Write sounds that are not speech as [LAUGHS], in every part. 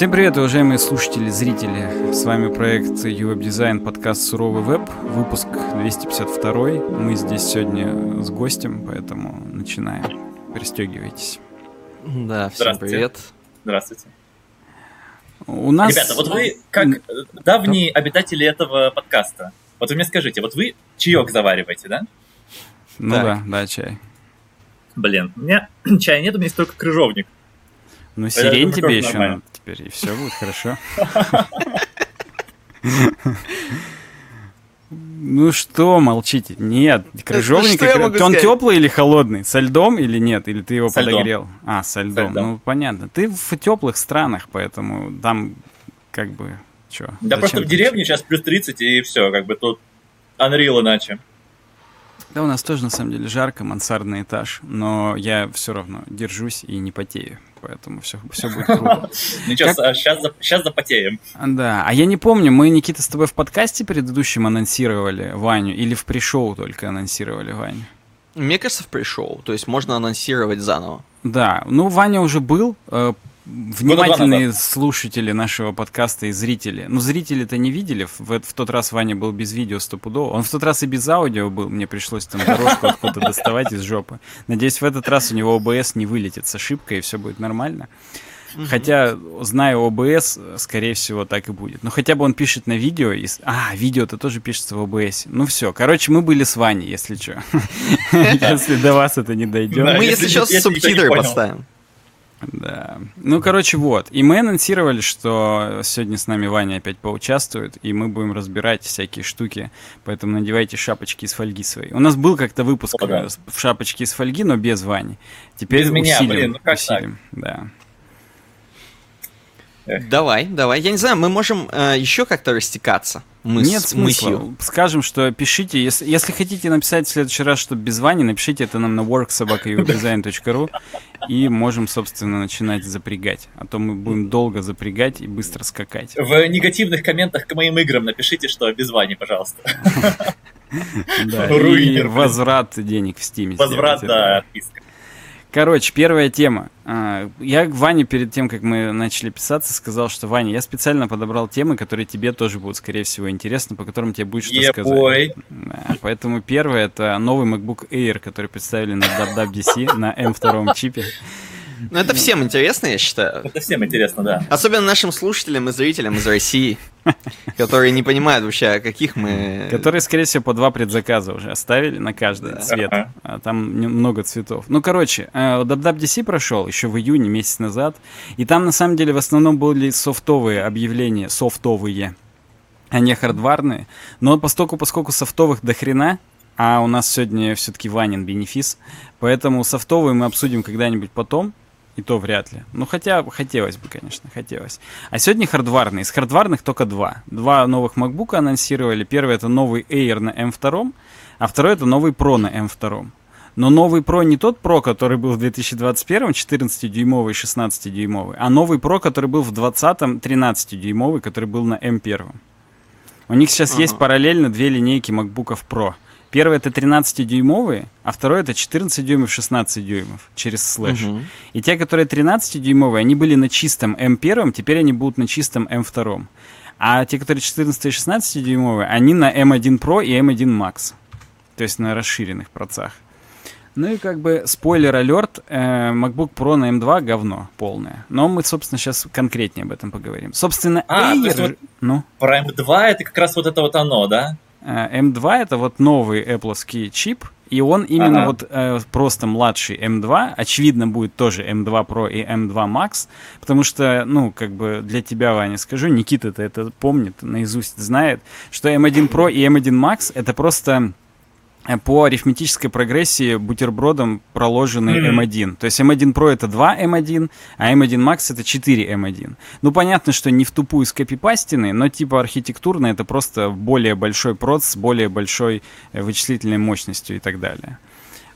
Всем привет, уважаемые слушатели, зрители. С вами проект UWeb Design, подкаст «Суровый веб», выпуск 252. Мы здесь сегодня с гостем, поэтому начинаем. Пристегивайтесь. Да, всем привет. Здравствуйте. У нас... Ребята, вот вы, как давние обитатели этого подкаста, вот вы мне скажите, вот вы чаек завариваете, да? Ну так. да, да, чай. Блин, у меня [CLEARS THROAT] чая нет, у меня есть только крыжовник. Ну, сирень тебе еще надо теперь, и все будет хорошо. [LAUGHS] Ну что, молчите? Нет, крыжовник, он теплый или холодный? Со льдом или нет? Или ты его со подогрел? Льдом. А, со льдом. со льдом. Ну, понятно. Ты в теплых странах, поэтому там как бы что? Да просто в деревне сейчас плюс 30 и все, как бы тут Unreal иначе. Да, у нас тоже на самом деле жарко, мансардный этаж, но я все равно держусь и не потею поэтому все, все будет круто. [LAUGHS] Ничего, как... сейчас, запотеем. Да, а я не помню, мы, Никита, с тобой в подкасте предыдущем анонсировали Ваню или в пришоу только анонсировали Ваню? Мне кажется, в пришоу, то есть можно анонсировать заново. Да, ну Ваня уже был, э, внимательные слушатели нашего подкаста и зрители. Ну, зрители-то не видели. В, в тот раз Ваня был без видео стопудово. Он в тот раз и без аудио был. Мне пришлось там дорожку откуда доставать из жопы. Надеюсь, в этот раз у него ОБС не вылетит с ошибкой, и все будет нормально. Хотя, зная ОБС, скорее всего, так и будет. Но хотя бы он пишет на видео. И... А, видео-то тоже пишется в ОБС. Ну все, короче, мы были с Ваней, если что. [LAUGHS] Если до вас это не дойдет. Мы, если сейчас субтитры поставим. Да. Ну, короче, вот. И мы анонсировали, что сегодня с нами Ваня опять поучаствует, и мы будем разбирать всякие штуки. Поэтому надевайте шапочки из фольги свои. У нас был как-то выпуск О, да. в шапочке из фольги, но без Вани. Теперь без меня, усилим, блин, ну как усилим. Так? Да. Давай, давай. Я не знаю, мы можем э, еще как-то растекаться. Мы Нет с смысла. Мыслью. Скажем, что пишите, если, если хотите написать в следующий раз, что без Вани, напишите это нам на worksobakayodesign.ru и можем, собственно, начинать запрягать. А то мы будем долго запрягать и быстро скакать. В негативных комментах к моим играм напишите, что без Вани, пожалуйста. [LAUGHS] Да, и возврат денег в Steam. Возврат, да, отписка. Короче, первая тема. А, я Ване перед тем, как мы начали писаться, сказал, что Ваня, я специально подобрал темы, которые тебе тоже будут, скорее всего, интересны, по которым тебе будет что yeah, сказать. Да, поэтому первое это новый MacBook Air, который представили на WWDC на M2 чипе. Ну, это всем интересно, я считаю. Это всем интересно, да. Особенно нашим слушателям и зрителям из России, которые не понимают вообще, о каких мы... Которые, скорее всего, по два предзаказа уже оставили на каждый цвет. А там много цветов. Ну, короче, WWDC э, прошел еще в июне, месяц назад. И там, на самом деле, в основном были софтовые объявления, софтовые, а не хардварные. Но поскольку, поскольку софтовых до хрена, а у нас сегодня все-таки Ванин бенефис, поэтому софтовые мы обсудим когда-нибудь потом. И то вряд ли. Ну, хотя хотелось бы, конечно, хотелось. А сегодня хардварные. Из хардварных только два. Два новых MacBook анонсировали. Первый это новый Air на M2, а второй это новый Pro на M2. Но новый Pro не тот Pro, который был в 2021, 14-дюймовый, 16-дюймовый, а новый Pro, который был в 20-м, 13-дюймовый, который был на M1. У них сейчас ага. есть параллельно две линейки MacBook Pro – Первый это 13-дюймовые, а второй это 14 дюймов, 16 дюймов через слэш. Угу. И те, которые 13-дюймовые, они были на чистом M1, теперь они будут на чистом M2. А те, которые 14 и 16 дюймовые, они на M1 Pro и M1 Max. То есть на расширенных процах. Ну и как бы спойлер-алерт, э, MacBook Pro на M2 говно полное. Но мы, собственно, сейчас конкретнее об этом поговорим. Собственно, а, Air... Вот ну? Про M2 это как раз вот это вот оно, да? M2 э, это вот новый Apple чип, и он именно ага. вот э, просто младший M2, очевидно будет тоже M2 Pro и M2 Max, потому что, ну, как бы для тебя, Ваня, скажу, Никита-то это помнит, наизусть знает, что M1 Pro и M1 Max это просто по арифметической прогрессии бутербродом проложенный mm-hmm. M1. То есть M1 Pro это 2 M1, а M1 Max это 4 M1. Ну, понятно, что не в тупую скопипастины, но типа архитектурно это просто более большой процесс с более большой э, вычислительной мощностью и так далее.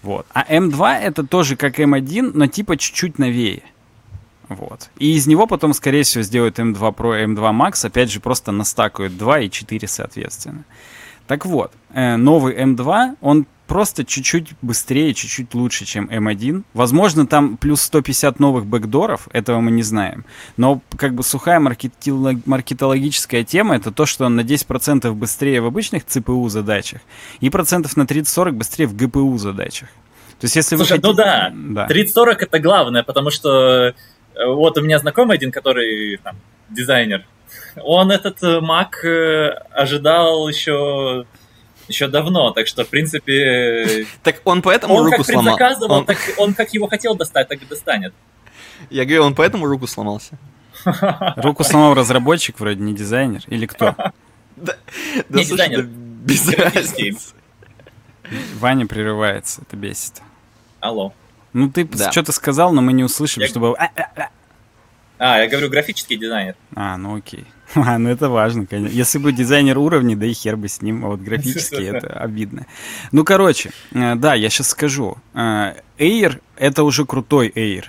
Вот. А M2 это тоже как M1, но типа чуть-чуть новее. Вот. И из него потом, скорее всего, сделают M2 Pro и M2 Max, опять же, просто настакают 2 и 4 соответственно. Так вот, э, новый M2, он просто чуть-чуть быстрее, чуть-чуть лучше, чем M1. Возможно, там плюс 150 новых бэкдоров, этого мы не знаем. Но как бы сухая маркетологическая тема это то, что он на 10% быстрее в обычных CPU задачах и процентов на 30-40 быстрее в GPU задачах. То есть если Слушай, вы ну хотите... ну да, да. 30-40 это главное, потому что э, вот у меня знакомый один, который там, дизайнер, он этот э, Mac э, ожидал еще еще давно, так что, в принципе... Так он поэтому он руку как сломал. Он... так он как его хотел достать, так и достанет. Я говорю, он поэтому руку сломался. Руку сломал разработчик, вроде не дизайнер, или кто? Да, не дизайнер. без разницы. Ваня прерывается, это бесит. Алло. Ну ты что-то сказал, но мы не услышим, чтобы... А, а, а. а, я говорю, графический дизайнер. А, ну окей. [LAUGHS] А, ну это важно, конечно. Если бы дизайнер уровней, да и хер бы с ним, а вот графически [LAUGHS] это обидно. Ну, короче, э, да, я сейчас скажу. Э, Air — это уже крутой Air.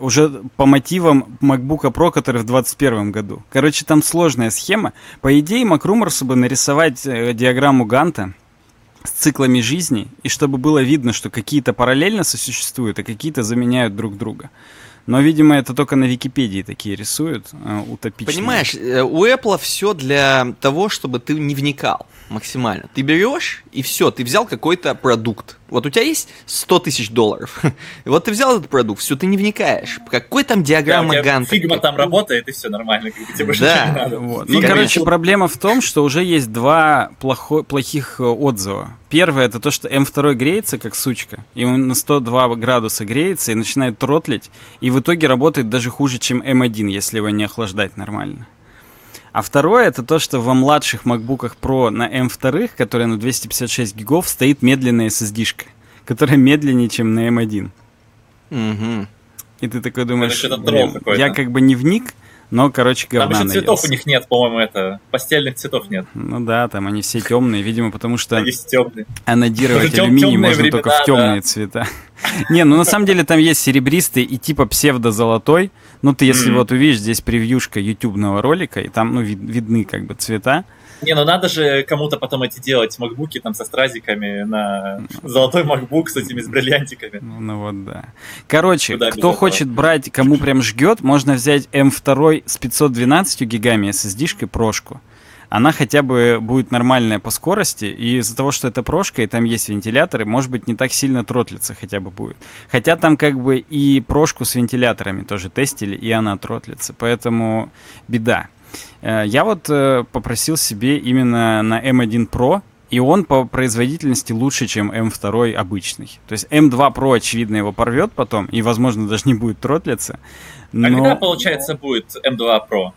Уже по мотивам MacBook Pro, который в 2021 году. Короче, там сложная схема. По идее, MacRumors бы нарисовать э, диаграмму Ганта, с циклами жизни, и чтобы было видно, что какие-то параллельно сосуществуют, а какие-то заменяют друг друга. Но, видимо, это только на Википедии такие рисуют, э, утопичные. Понимаешь, э, у Apple все для того, чтобы ты не вникал максимально. Ты берешь, и все, ты взял какой-то продукт. Вот у тебя есть 100 тысяч долларов. И [LAUGHS] вот ты взял этот продукт, все, ты не вникаешь. Какой там диаграмма да, Ганта? Фигма там работает, и все нормально. Тебе больше да. не надо. Вот. Ну, короче, проблема в том, что уже есть два плохо, плохих э, отзыва. Первое, это то, что М2 греется, как сучка, и он на 102 градуса греется и начинает тротлить, и в итоге работает даже хуже, чем М1, если его не охлаждать нормально. А второе, это то, что во младших MacBook Pro на M2, которые на 256 гигов, стоит медленная SSD-шка, которая медленнее, чем на M1. Угу. И ты такой думаешь, блин, я как бы не вник, но, короче, говна Там еще цветов наелся. у них нет, по-моему, это. Постельных цветов нет. Ну да, там они все темные, видимо, потому что есть темные. анодировать алюминий можно только в темные цвета. [LAUGHS] Не, ну на самом деле там есть серебристый и типа псевдо-золотой. Ну ты если вот увидишь, здесь превьюшка ютубного ролика, и там ну видны как бы цвета. Не, ну надо же кому-то потом эти делать макбуки там со стразиками на золотой макбук с этими с бриллиантиками. Ну, ну вот да. Короче, Куда кто хочет брать, кому прям жгет, можно взять M2 с 512 гигами SSD-шкой прошку. Она хотя бы будет нормальная по скорости, и из-за того, что это прошка, и там есть вентиляторы, может быть, не так сильно тротлится хотя бы будет. Хотя там как бы и прошку с вентиляторами тоже тестили, и она тротлится, поэтому беда. Э, я вот э, попросил себе именно на M1 Pro, и он по производительности лучше, чем M2 обычный. То есть M2 Pro, очевидно, его порвет потом, и, возможно, даже не будет тротлиться. Но... А когда, получается, будет M2 Pro?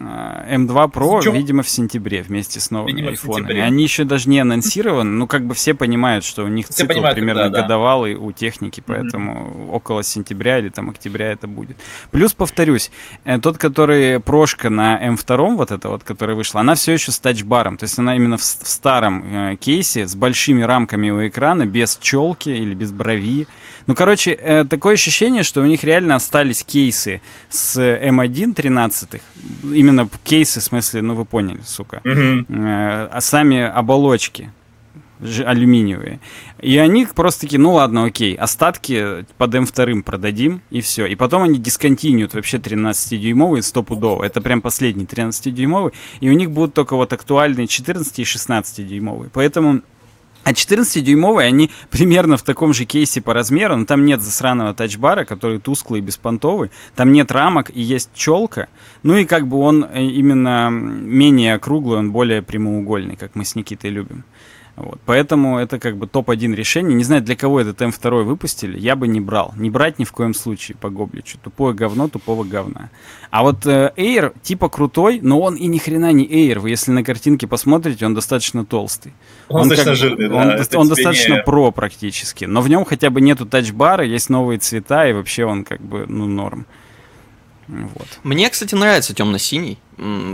M2 Pro, Чем? видимо, в сентябре вместе с новыми видимо, айфонами. Они еще даже не анонсированы, ну как бы все понимают, что у них все цикл понимают, примерно когда, годовалый да. у техники, поэтому mm-hmm. около сентября или там октября это будет. Плюс, повторюсь, э, тот, который прошка на M2, вот эта вот, которая вышла, она все еще с тачбаром, то есть она именно в, в старом э, кейсе с большими рамками у экрана, без челки или без брови. Ну, короче, э, такое ощущение, что у них реально остались кейсы с M1 13 именно кейсы, в смысле, ну вы поняли, сука. Угу. а сами оболочки алюминиевые. И они просто такие, ну ладно, окей, остатки под М2 продадим, и все. И потом они дисконтинуют вообще 13-дюймовый стопудово. Это прям последний 13-дюймовый. И у них будут только вот актуальные 14 и 16-дюймовые. Поэтому а 14-дюймовые, они примерно в таком же кейсе по размеру, но там нет засраного тачбара, который тусклый и беспонтовый, там нет рамок и есть челка, ну и как бы он э, именно менее округлый, он более прямоугольный, как мы с Никитой любим. Вот. Поэтому это как бы топ-1 решение. Не знаю, для кого этот М2 выпустили, я бы не брал. Не брать ни в коем случае по Гобличу. Тупое говно тупого говна. А вот э, Air типа крутой, но он и ни хрена не Air. Вы если на картинке посмотрите, он достаточно толстый. Он, он достаточно как, жирный, Он, да, он достаточно не... про практически. Но в нем хотя бы нету тачбара, есть новые цвета, и вообще он как бы, ну, норм. Вот. Мне, кстати, нравится темно-синий.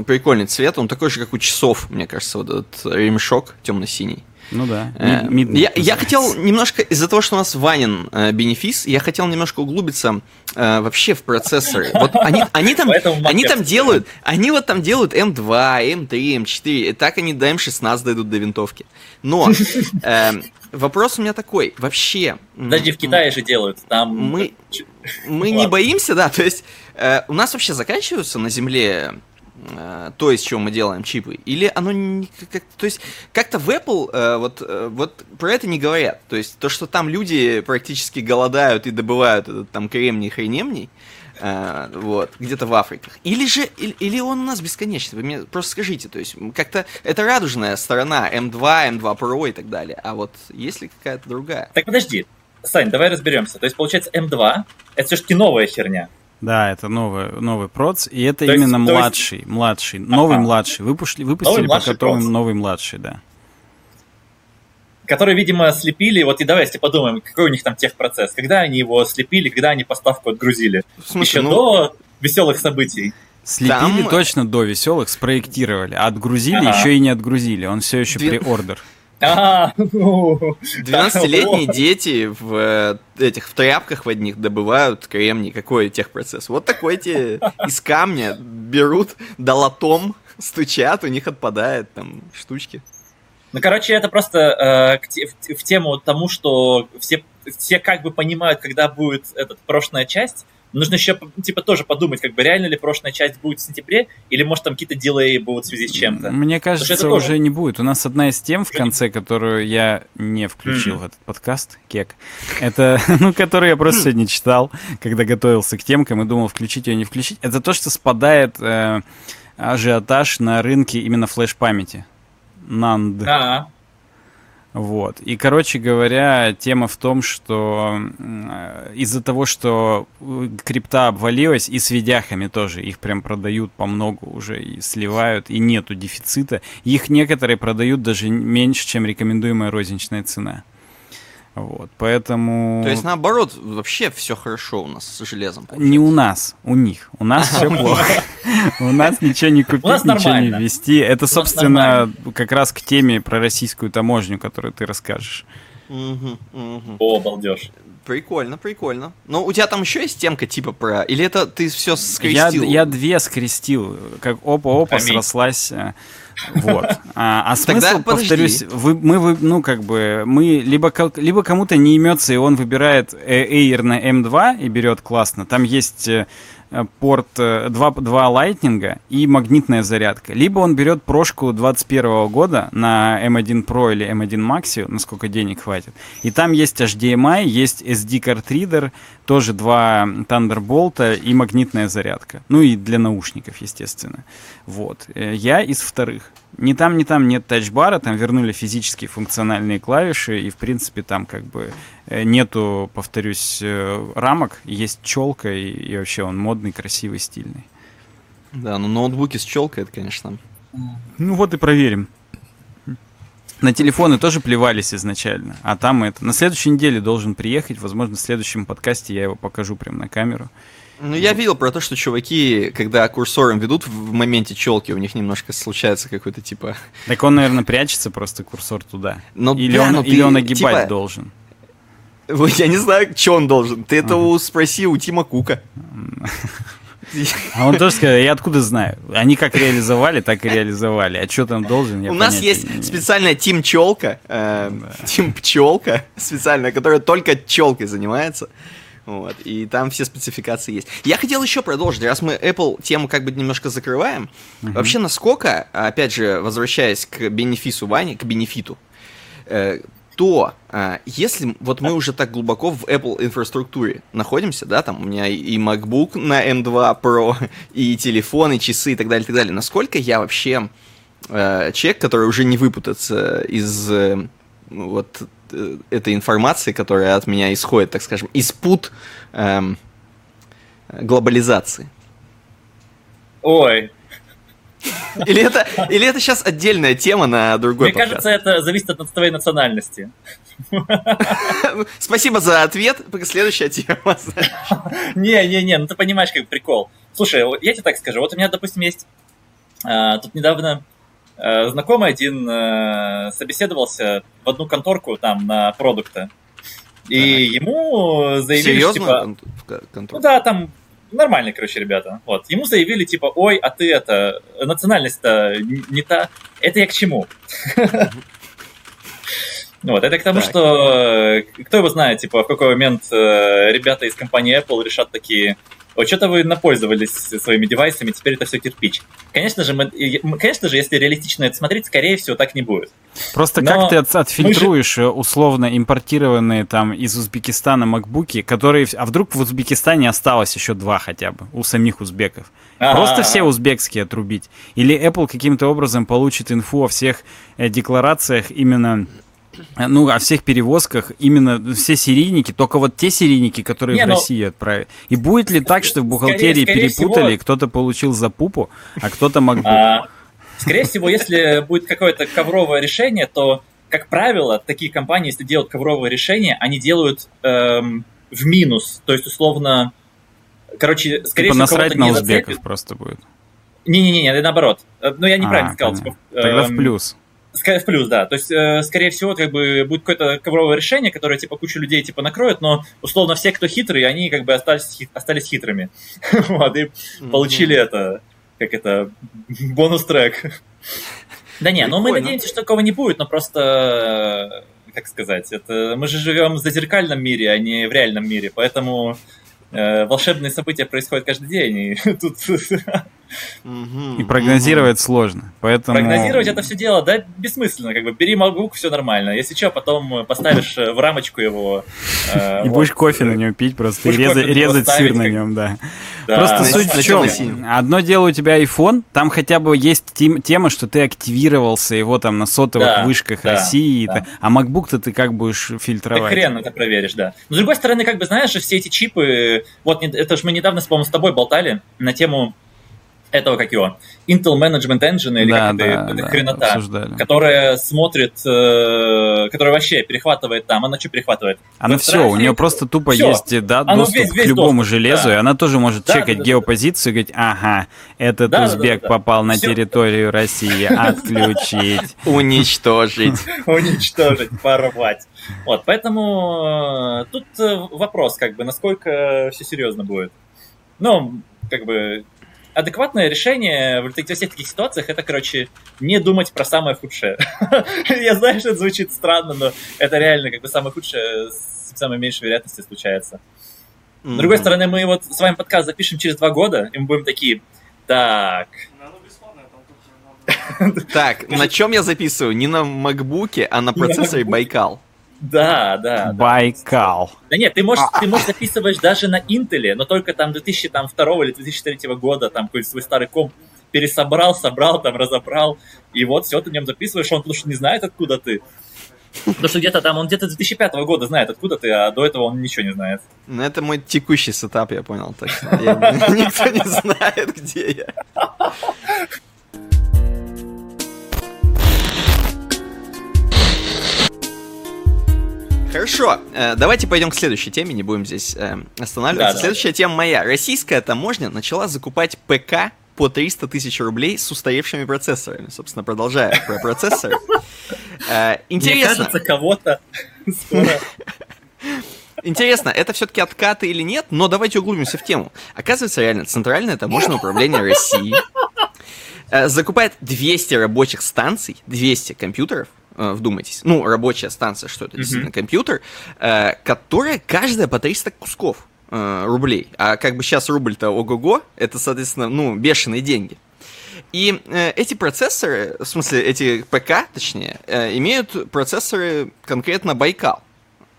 Прикольный цвет. Он такой же, как у часов, мне кажется, вот этот ремешок темно-синий. Ну да. Э, я, я хотел немножко, из-за того, что у нас Ванин э, бенефис, я хотел немножко углубиться э, вообще в процессоры. Вот они, [LAUGHS] они там, они там делают, они вот там делают M2, M3, M4, и так они до M16 дойдут до винтовки. Но [LAUGHS] э, вопрос у меня такой, вообще... Подожди, в Китае же делают, там... Мы, мы не боимся, да, то есть э, у нас вообще заканчиваются на Земле то, из чего мы делаем чипы, или оно не как, то есть как-то в Apple э, вот э, вот про это не говорят, то есть то, что там люди практически голодают и добывают этот там кремний хренемний, э, вот где-то в Африках, или же или, или он у нас бесконечный, вы мне просто скажите, то есть как-то это радужная сторона M2, M2 Pro и так далее, а вот есть ли какая-то другая? Так подожди, Сань, давай разберемся, то есть получается M2 это все-таки новая херня, да, это новый, новый проц, и это то именно есть, младший, есть... младший, новый ага. младший. Выпустили, выпустили новый младший потом проц. новый младший, да. Который, видимо, слепили, вот и давайте подумаем, какой у них там техпроцесс. Когда они его слепили, когда они поставку отгрузили? Смысле, Еще ну... до веселых событий. Слепили там... точно до веселых, спроектировали, а отгрузили ага. еще и не отгрузили. Он все еще Две... при ордер. 12-летние [LAUGHS] дети в э, этих в тряпках в одних добывают кремний. Какой техпроцесс? Вот такой те [LAUGHS] из камня берут долотом, стучат, у них отпадает там штучки. Ну, короче, это просто э, в, в тему тому, что все, все как бы понимают, когда будет эта прошлая часть, нужно еще, типа, тоже подумать, как бы реально ли прошлая часть будет в сентябре, или, может, там какие-то дилеи будут в связи с чем-то. Мне кажется, это уже тоже... не будет. У нас одна из тем в конце, которую я не включил mm-hmm. в этот подкаст, кек, это, [LAUGHS] ну, которую я просто сегодня читал, когда готовился к темкам и думал, включить ее, не включить, это то, что спадает э, ажиотаж на рынке именно флеш-памяти. NAND. А-а. Вот. И, короче говоря, тема в том, что из-за того, что э, крипта обвалилась, и с видяхами тоже, их прям продают по много уже, и сливают, и нету дефицита. Их некоторые продают даже меньше, чем рекомендуемая розничная цена. Вот, поэтому... То есть, наоборот, вообще все хорошо у нас с железом. Получается. Не у нас, у них. У нас все плохо. У нас ничего не купить, ничего не ввести. Это, собственно, как раз к теме про российскую таможню, которую ты расскажешь. О, балдеж. Прикольно, прикольно. Но у тебя там еще есть темка типа про... Или это ты все скрестил? Я, я две скрестил. Как опа-опа срослась э, вот. А, а смысл, Тогда, повторюсь, вы, мы, вы, ну, как бы, мы либо, либо кому-то не имется, и он выбирает Air на M2 и берет классно. Там есть э, Э, порт 2, э, 2 Lightning и магнитная зарядка. Либо он берет прошку 21 года на M1 Pro или M1 Max, насколько денег хватит. И там есть HDMI, есть SD-картридер, тоже два Thunderbolt и магнитная зарядка. Ну и для наушников, естественно. Вот. Э, я из вторых. Ни там, ни там нет тачбара, там вернули физические функциональные клавиши, и, в принципе, там как бы э, нету, повторюсь, э, рамок, есть челка, и, и вообще он модный, красивый, стильный. Да, но ноутбуки с челкой, это, конечно... Ну вот и проверим. На телефоны тоже плевались изначально, а там это... На следующей неделе должен приехать, возможно, в следующем подкасте я его покажу прямо на камеру. Ну, я видел про то, что чуваки, когда курсором ведут в моменте челки, у них немножко случается какой-то типа... Так он, наверное, прячется просто курсор туда. Но, или, да, он, или ты, он огибать типа... должен. Я не знаю, что он должен. Ты это ага. спроси у Тима Кука. А он тоже сказал, я откуда знаю? Они как реализовали, так и реализовали. А что там должен, я У нас есть специальная Тим Челка, э, Тим Пчелка специальная, которая только челкой занимается. Вот, и там все спецификации есть. Я хотел еще продолжить, раз мы Apple тему как бы немножко закрываем. Uh-huh. Вообще, насколько, опять же, возвращаясь к бенефису Вани, к бенефиту, э, то э, если вот мы уже так глубоко в Apple инфраструктуре находимся, да, там у меня и MacBook на M2 Pro, [LAUGHS] и телефон, и часы, и так далее, и так далее, насколько я вообще э, человек, который уже не выпутаться из э, вот Э, этой информации, которая от меня исходит, так скажем, из пут эм, глобализации. Ой. Или это, или это сейчас отдельная тема на другой Мне подкаст? кажется, это зависит от твоей национальности. Спасибо за ответ. Следующая тема. Не-не-не, ну ты понимаешь, как прикол. Слушай, я тебе так скажу. Вот у меня, допустим, есть... А, тут недавно Э, знакомый один э, собеседовался в одну конторку там на продукты. И ага. ему заявили, Серьезно? типа... Ну да, там нормальные, короче, ребята. Вот. Ему заявили, типа, ой, а ты это, национальность-то не та. Это я к чему? [LAUGHS] Вот, это к тому, так. что кто его знает, типа, в какой момент э, ребята из компании Apple решат такие, вот что-то вы напользовались своими девайсами, теперь это все кирпич. Конечно же, мы, конечно же, если реалистично это смотреть, скорее всего, так не будет. Просто Но как ты от, отфильтруешь же... условно импортированные там из Узбекистана макбуки, которые... А вдруг в Узбекистане осталось еще два хотя бы у самих узбеков? А-а-а. Просто все узбекские отрубить. Или Apple каким-то образом получит инфу о всех э, декларациях именно ну, о всех перевозках именно все серийники, только вот те серийники, которые Не, в ну, России отправят. И будет ли так, что в бухгалтерии скорее, скорее перепутали, всего... кто-то получил за пупу, а кто-то MacBook? А, скорее всего, если будет какое-то ковровое решение, то, как правило, такие компании, если делают ковровое решение, они делают эм, в минус. То есть, условно, короче, скорее типа всего, насрать на узбеков зацепит. просто будет. Не-не-не, наоборот. Э, ну, я неправильно а, сказал. Типа, Тогда в эм, плюс. В плюс, да. То есть, э, скорее всего, как бы будет какое-то ковровое решение, которое типа кучу людей типа накроет, но условно все, кто хитрые, они как бы остались, остались хитрыми. [LAUGHS] вот, и получили это, как это, бонус-трек. Да не, ну мы надеемся, что такого не будет, но просто, как сказать, это мы же живем в зазеркальном мире, а не в реальном мире, поэтому э, волшебные события происходят каждый день, и [LAUGHS] тут и прогнозировать сложно. Поэтому... Прогнозировать это все дело, да, бессмысленно. Как бы бери MacBook, все нормально. Если что, потом поставишь э, в рамочку его. Э, и будешь кофе на нем пить просто, и резать сыр на нем, да. Просто суть в чем? Одно дело у тебя iPhone, там хотя бы есть тема, что ты активировался его там на сотовых вышках России, а MacBook-то ты как будешь фильтровать? Ты хрен это проверишь, да. Но с другой стороны, как бы знаешь, все эти чипы, вот это же мы недавно, по-моему, с тобой болтали на тему этого, как его, Intel Management Engine, или да, как да, это, да, хренота, обсуждали. которая смотрит, э, которая вообще перехватывает там, она что перехватывает? Она все, у нее просто тупо все. есть да, доступ весь, весь к любому доступ, железу, да. и она тоже может да, чекать да, геопозицию и говорить, ага, этот да, узбек да, да, да. попал на все. территорию России, [LAUGHS] отключить. Уничтожить. [LAUGHS] Уничтожить, порвать. Вот, поэтому э, тут э, вопрос, как бы, насколько все серьезно будет. Ну, как бы, адекватное решение в всех таких ситуациях это, короче, не думать про самое худшее. [LAUGHS] Я знаю, что это звучит странно, но это реально как бы самое худшее с самой меньшей вероятностью случается. С другой стороны, мы вот с вами подкаст запишем через два года, и мы будем такие, так... [LAUGHS] Так, на чем я записываю? Не на макбуке, а на процессоре Байкал. Да, да. Байкал. Да. да нет, ты можешь, ты можешь записывать даже на Intel, но только там 2002 или 2003 года, там какой-то свой старый комп пересобрал, собрал, там разобрал, и вот все, ты в нем записываешь, он потому что не знает, откуда ты. Потому что где-то там, он где-то 2005 года знает, откуда ты, а до этого он ничего не знает. Ну, это мой текущий сетап, я понял точно. [LAUGHS] Никто не знает, где я. Хорошо, э, давайте пойдем к следующей теме, не будем здесь э, останавливаться. Да, Следующая да. тема моя. Российская таможня начала закупать ПК по 300 тысяч рублей с устаревшими процессорами. Собственно, продолжая про процессоры. [LAUGHS] Э, интересно. Мне кажется, кого-то. [LAUGHS] Интересно, это все-таки откаты или нет? Но давайте углубимся в тему. Оказывается, реально, Центральное таможенное управление России закупает 200 рабочих станций, 200 компьютеров, вдумайтесь, ну, рабочая станция, что это действительно mm-hmm. компьютер, э, которая каждая по 300 кусков э, рублей. А как бы сейчас рубль-то ого-го, это, соответственно, ну, бешеные деньги. И э, эти процессоры, в смысле, эти ПК, точнее, э, имеют процессоры конкретно Байкал.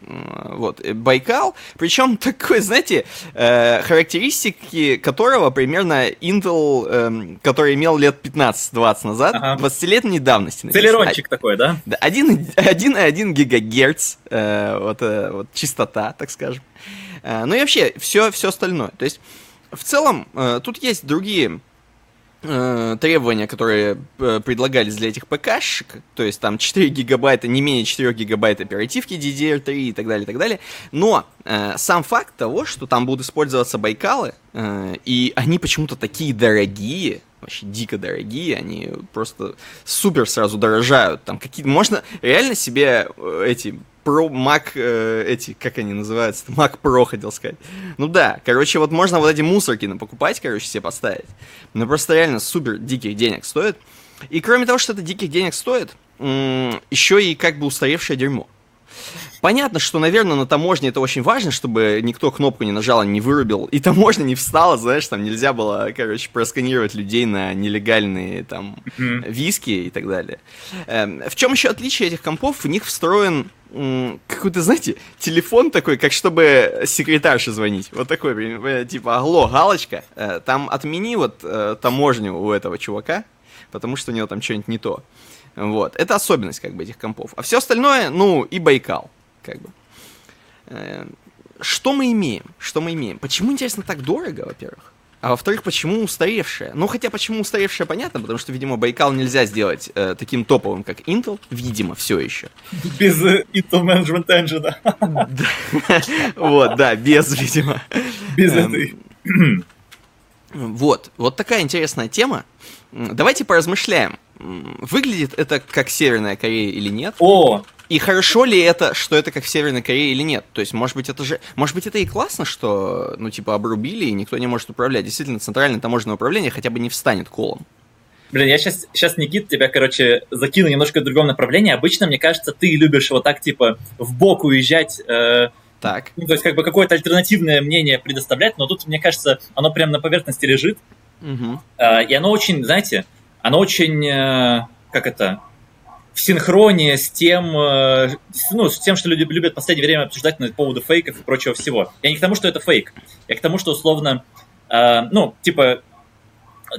Вот, э, Байкал, причем [LAUGHS] такой, знаете, э, характеристики которого примерно Intel, э, который имел лет 15-20 назад, ага. 20-летней давности. Целерончик а, такой, да? Да, 1,1 гигагерц, э, вот, э, вот частота, так скажем. Э, ну и вообще, все, все остальное. То есть, в целом, э, тут есть другие Э, требования, которые э, предлагались для этих ПКшек, то есть там 4 гигабайта, не менее 4 гигабайт оперативки DDR3 и так далее, и так далее. Но э, сам факт того, что там будут использоваться Байкалы, э, и они почему-то такие дорогие, вообще дико дорогие, они просто супер сразу дорожают. Там какие-то можно реально себе э, эти Pro Mac, э, эти, как они называются, Mac Pro, хотел сказать. Ну да, короче, вот можно вот эти мусорки покупать, короче, себе поставить. Но просто реально супер диких денег стоит. И кроме того, что это диких денег стоит, еще и как бы устаревшее дерьмо. Понятно, что, наверное, на таможне это очень важно, чтобы никто кнопку не нажал, не вырубил. И таможня не встала, знаешь, там нельзя было, короче, просканировать людей на нелегальные там виски и так далее. Эм, в чем еще отличие этих компов? В них встроен какой-то, знаете, телефон такой, как чтобы секретарше звонить. Вот такой, э, типа, алло, галочка, э, там отмени вот э, таможню у этого чувака, потому что у него там что-нибудь не то. Вот. Это особенность, как бы, этих компов. А все остальное, ну, и Байкал, как бы. Что мы имеем? Что мы имеем? Почему, интересно, так дорого, во-первых? А во-вторых, почему устаревшая? Ну, хотя почему устаревшая, понятно, потому что, видимо, Байкал нельзя сделать э, таким топовым, как Intel, видимо, все еще. Без э, Intel Management Engine. Вот, да, без, видимо. Без эм, этой. Вот, вот такая интересная тема. Давайте поразмышляем. Выглядит это как Северная Корея или нет? О! И хорошо ли это, что это как в Северной Корее или нет? То есть, может быть, это же... Может быть, это и классно, что, ну, типа, обрубили, и никто не может управлять. Действительно, центральное таможенное управление хотя бы не встанет колом. Блин, я сейчас, сейчас, Никит, тебя, короче, закину немножко в другом направлении. Обычно, мне кажется, ты любишь вот так, типа, в бок уезжать... Э, так. Ну, то есть, как бы, какое-то альтернативное мнение предоставлять, но тут, мне кажется, оно прямо на поверхности лежит. Угу. Э, и оно очень, знаете, оно очень, э, как это, в синхроне с тем, э, ну, с тем, что люди любят в последнее время обсуждать на поводу фейков и прочего всего. Я не к тому, что это фейк. Я к тому, что условно, э, ну, типа,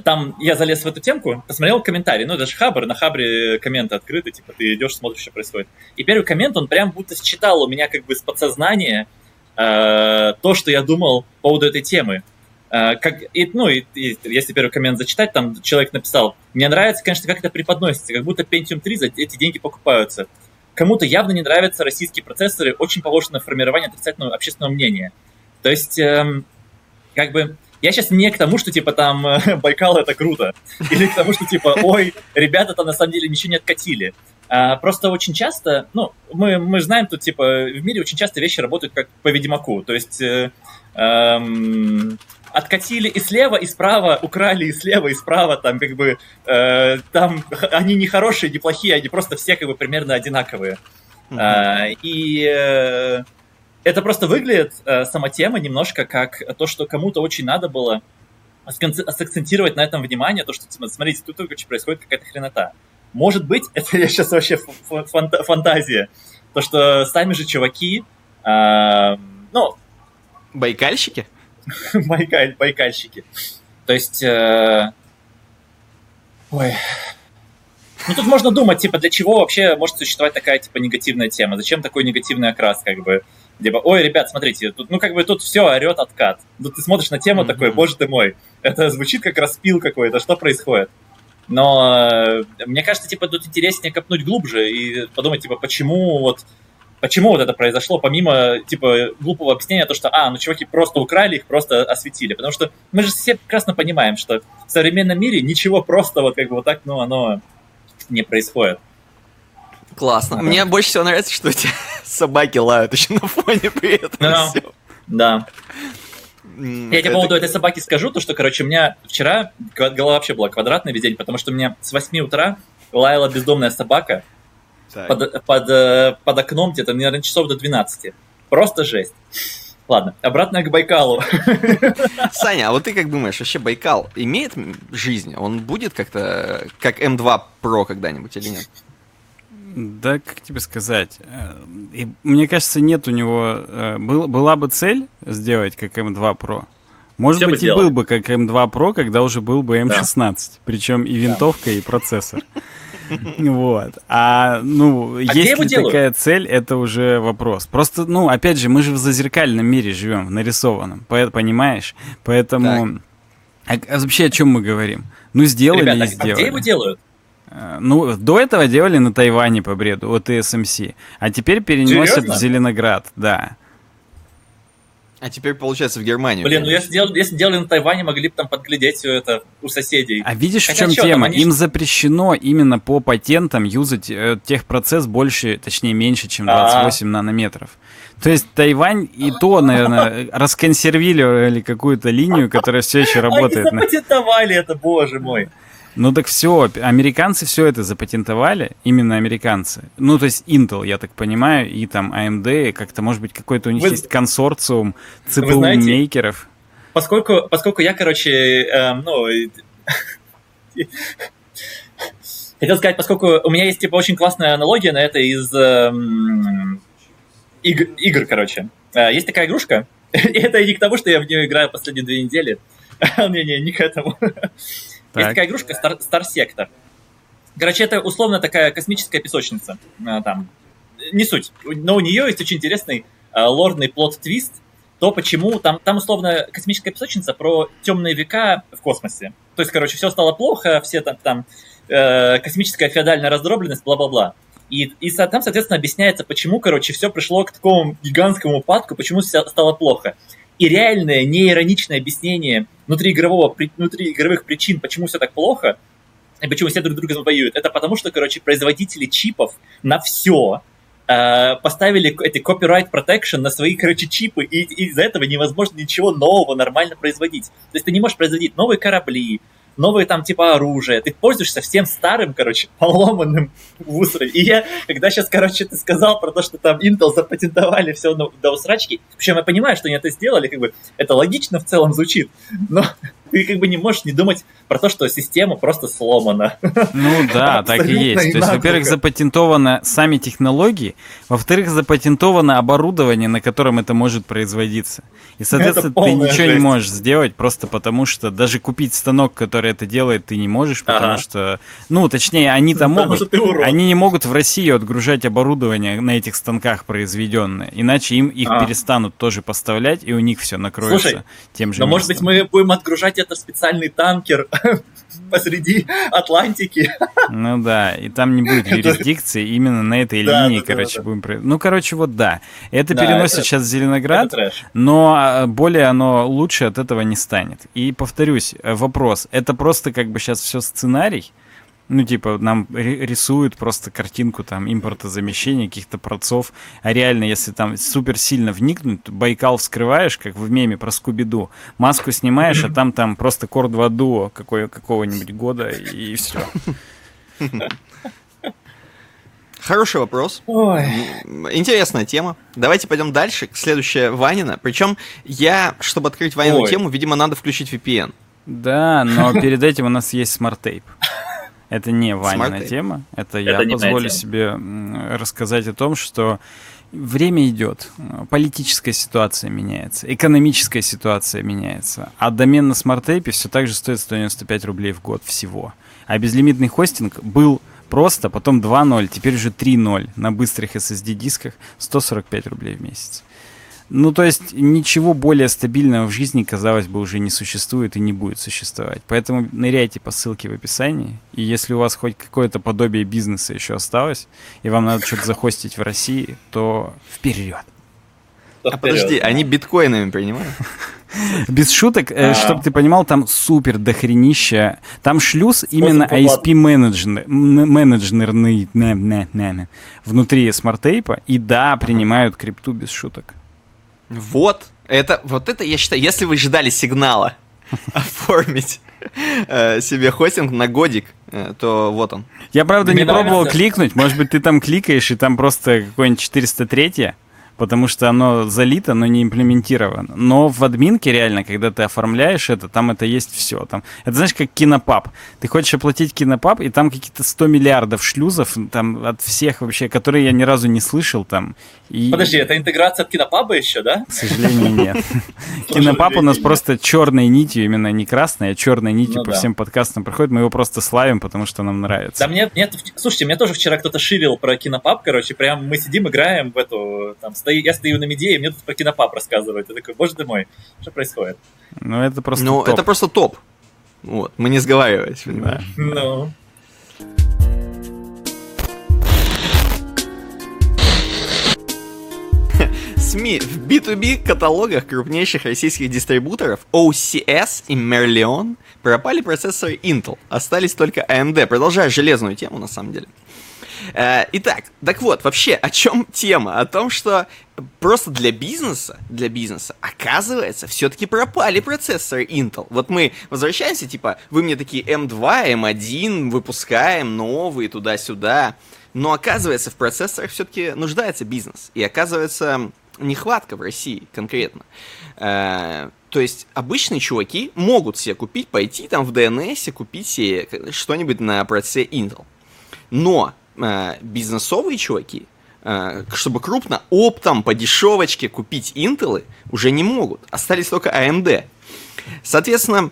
там я залез в эту темку, посмотрел комментарий, ну, даже Хабр, на Хабре комменты открыты, типа, ты идешь, смотришь, что происходит. И первый коммент, он прям будто считал у меня как бы с подсознания э, то, что я думал по поводу этой темы. Э, как, и, ну, и, и, если первый коммент зачитать, там человек написал, мне нравится, конечно, как это преподносится, как будто Pentium 3 за эти деньги покупаются. Кому-то явно не нравятся российские процессоры, очень на формирование отрицательного общественного мнения. То есть, эм, как бы, я сейчас не к тому, что, типа, там, [LAUGHS] Байкал это круто, [LAUGHS] или к тому, что, типа, ой, ребята-то на самом деле ничего не откатили. А, просто очень часто, ну, мы, мы знаем тут, типа, в мире очень часто вещи работают как по Ведьмаку, то есть... Э, эм, откатили и слева, и справа, украли и слева, и справа, там как бы, э, там они не хорошие, не плохие, они просто все как бы примерно одинаковые. Mm-hmm. Э, и э, это просто выглядит, э, сама тема, немножко как то, что кому-то очень надо было сакцентировать на этом внимание, то, что, смотрите, тут короче, происходит какая-то хренота. Может быть, [LAUGHS] это я сейчас вообще фанта- фантазия, то, что сами же чуваки, э, ну... Байкальщики? [LAUGHS] байкаль, байкальщики. То есть... Э... Ой. Ну, тут можно думать, типа, для чего вообще может существовать такая, типа, негативная тема? Зачем такой негативный окрас, как бы? Типа, ой, ребят, смотрите, тут, ну, как бы тут все орет откат. Тут ты смотришь на тему mm-hmm. такой, боже ты мой, это звучит как распил какой-то, что происходит? Но э, мне кажется, типа, тут интереснее копнуть глубже и подумать, типа, почему вот почему вот это произошло, помимо, типа, глупого объяснения, то, что, а, ну, чуваки просто украли их, просто осветили. Потому что мы же все прекрасно понимаем, что в современном мире ничего просто вот как бы вот так, ну, оно не происходит. Классно. Мне больше всего нравится, что эти [LAUGHS] собаки лают еще на фоне при этом. No. Да. Я тебе по поводу этой собаки скажу, то что, короче, у меня вчера голова вообще была квадратная весь день, потому что у меня с 8 утра лаяла бездомная собака, под, под, э, под окном где-то, наверное, часов до 12. Просто жесть. Ладно, обратно к Байкалу. [LAUGHS] Саня, а вот ты как думаешь, вообще Байкал имеет жизнь? Он будет как-то как М2 Pro когда-нибудь или нет? Да, как тебе сказать? Э, и, мне кажется, нет у него... Э, был, была бы цель сделать как М2 Pro. Может Все быть, и был бы как М2 Pro, когда уже был бы М16. Да. Причем и винтовка, да. и процессор. [LAUGHS] Вот. А, ну, а есть ли такая цель, это уже вопрос. Просто, ну, опять же, мы же в зазеркальном мире живем, в нарисованном, понимаешь? Поэтому... А, а вообще о чем мы говорим? Ну, сделали Ребята, и сделали. А где его делают? А, ну, до этого делали на Тайване по бреду, от TSMC. А теперь переносят Серьезно? в Зеленоград, да. А теперь, получается, в Германию. Блин, ну если делали, если делали на Тайване, могли бы там подглядеть все это у соседей. А видишь, Хотя в чем что, тема? Они... Им запрещено именно по патентам юзать э, техпроцесс больше, точнее, меньше, чем 28 А-а-а. нанометров. То есть Тайвань и то, наверное, расконсервировали какую-то линию, которая все еще работает. Они запатентовали это, боже мой. Ну так все, американцы все это запатентовали, именно американцы. Ну то есть Intel, я так понимаю, и там AMD, как-то может быть какой-то у них Вы... есть консорциум CPU-мейкеров. Поскольку, поскольку я, короче, э, ну, [LAUGHS] хотел сказать, поскольку у меня есть типа очень классная аналогия на это из э, игр, игр, короче. Э, есть такая игрушка, [LAUGHS] и это не к тому, что я в нее играю последние две недели. [LAUGHS] Не-не, не к этому. Есть такая игрушка Star, Star Sector. Короче, это условно такая космическая песочница. А, там. Не суть. Но у нее есть очень интересный а, лордный плод-твист. То, почему там, там условно космическая песочница про темные века в космосе. То есть, короче, все стало плохо, все там, там э, космическая феодальная раздробленность, бла-бла-бла. И, и там, соответственно, объясняется, почему, короче, все пришло к такому гигантскому упадку, почему все стало плохо. И реальное, неироничное объяснение внутриигрового, внутриигровых причин, почему все так плохо, и почему все друг друга воюют, это потому что, короче, производители чипов на все э, поставили эти copyright protection на свои, короче, чипы, и, и из-за этого невозможно ничего нового нормально производить. То есть ты не можешь производить новые корабли, новые там типа оружия, ты пользуешься всем старым, короче, [LAUGHS] поломанным вусрой. И я, когда сейчас, короче, ты сказал про то, что там Intel запатентовали все до усрачки, причем я понимаю, что они это сделали, как бы это логично в целом звучит, но ты как бы не можешь не думать про то, что система просто сломана. Ну да, так и есть. То есть, во-первых, запатентованы сами технологии, во-вторых, запатентовано оборудование, на котором это может производиться. И, соответственно, ты ничего жесть. не можешь сделать просто потому, что даже купить станок, который это делает, ты не можешь, потому ага. что, ну, точнее, они-то могут, они не могут в Россию отгружать оборудование на этих станках произведенное, иначе им их а. перестанут тоже поставлять, и у них все накроется Слушай, тем же. Но местом. может быть мы будем отгружать это специальный танкер [LAUGHS] посреди Атлантики. Ну да, и там не будет [LAUGHS] юрисдикции именно на этой линии, короче, будем... Ну, короче, вот да. Это переносит сейчас в Зеленоград, но а, более оно лучше от этого не станет. И повторюсь, э, вопрос, это просто как бы сейчас все сценарий, ну, типа, нам рисуют просто картинку там импортозамещения каких-то процов. А реально, если там супер сильно вникнуть, Байкал вскрываешь, как в меме про Скуби-Ду, маску снимаешь, а там там просто Кор 2 Дуо какой, какого-нибудь года, и, и все. Хороший вопрос. Ой. Интересная тема. Давайте пойдем дальше. Следующая Ванина. Причем я, чтобы открыть Ванину Ой. тему, видимо, надо включить VPN. Да, но перед этим у нас есть SmartApe. Это не Ванина тема. Это, это я позволю себе рассказать о том, что время идет, политическая ситуация меняется, экономическая ситуация меняется, а домен на SmartApe е все так же стоит 195 рублей в год всего. А безлимитный хостинг был просто, потом 2.0, теперь уже 3.0 на быстрых SSD-дисках 145 рублей в месяц. Ну, то есть ничего более стабильного в жизни, казалось бы, уже не существует и не будет существовать. Поэтому ныряйте по ссылке в описании. И если у вас хоть какое-то подобие бизнеса еще осталось, и вам надо что-то захостить в России, то вперед. А подожди, они биткоинами принимают? [LAUGHS] Без шуток, э, чтобы ты понимал, там супер дохренища. Там шлюз именно ISP менеджерный внутри SmartApe а. И да, принимают крипту без шуток. Вот, это, вот это я считаю, если вы ждали сигнала [LAUGHS] оформить э, себе хостинг на годик, э, то вот он. Я, правда, не пробовал кликнуть, может быть, ты там кликаешь, и там просто какой-нибудь 403 потому что оно залито, но не имплементировано. Но в админке реально, когда ты оформляешь это, там это есть все. Там, это знаешь, как Kinopub. Ты хочешь оплатить кинопаб, и там какие-то 100 миллиардов шлюзов там от всех вообще, которые я ни разу не слышал там. И... Подожди, это интеграция от кинопаба еще, да? К сожалению, нет. [LAUGHS] [LAUGHS] Кинопаб у нас просто черной нитью, именно не красной, а черной нитью ну по всем подкастам проходит. Мы его просто славим, потому что нам нравится. Да мне, нет, слушайте, мне тоже вчера кто-то ширил про кинопаб, короче, прям мы сидим, играем в эту, там, стою, я стою на меде, и мне тут про кинопап рассказывают. Я такой, боже ты мой, что происходит? Ну, это просто Ну, топ. это просто топ. Вот, мы не сговаривались, понимаешь? Ну. СМИ. В B2B каталогах крупнейших российских дистрибуторов OCS и Merlion пропали процессоры Intel. Остались только AMD. Продолжая железную тему, на самом деле. Э, итак, так вот, вообще, о чем тема? О том, что просто для бизнеса, для бизнеса, оказывается, все-таки пропали процессоры Intel. Вот мы возвращаемся, типа, вы мне такие M2, M1 выпускаем, новые, туда-сюда. Но оказывается, в процессорах все-таки нуждается бизнес. И оказывается, нехватка в России конкретно. Э, то есть обычные чуваки могут себе купить, пойти там в DNS, купить себе что-нибудь на процессе Intel. Но э, бизнесовые чуваки, э, чтобы крупно оптом по дешевочке купить Intel, уже не могут. Остались только AMD. Соответственно,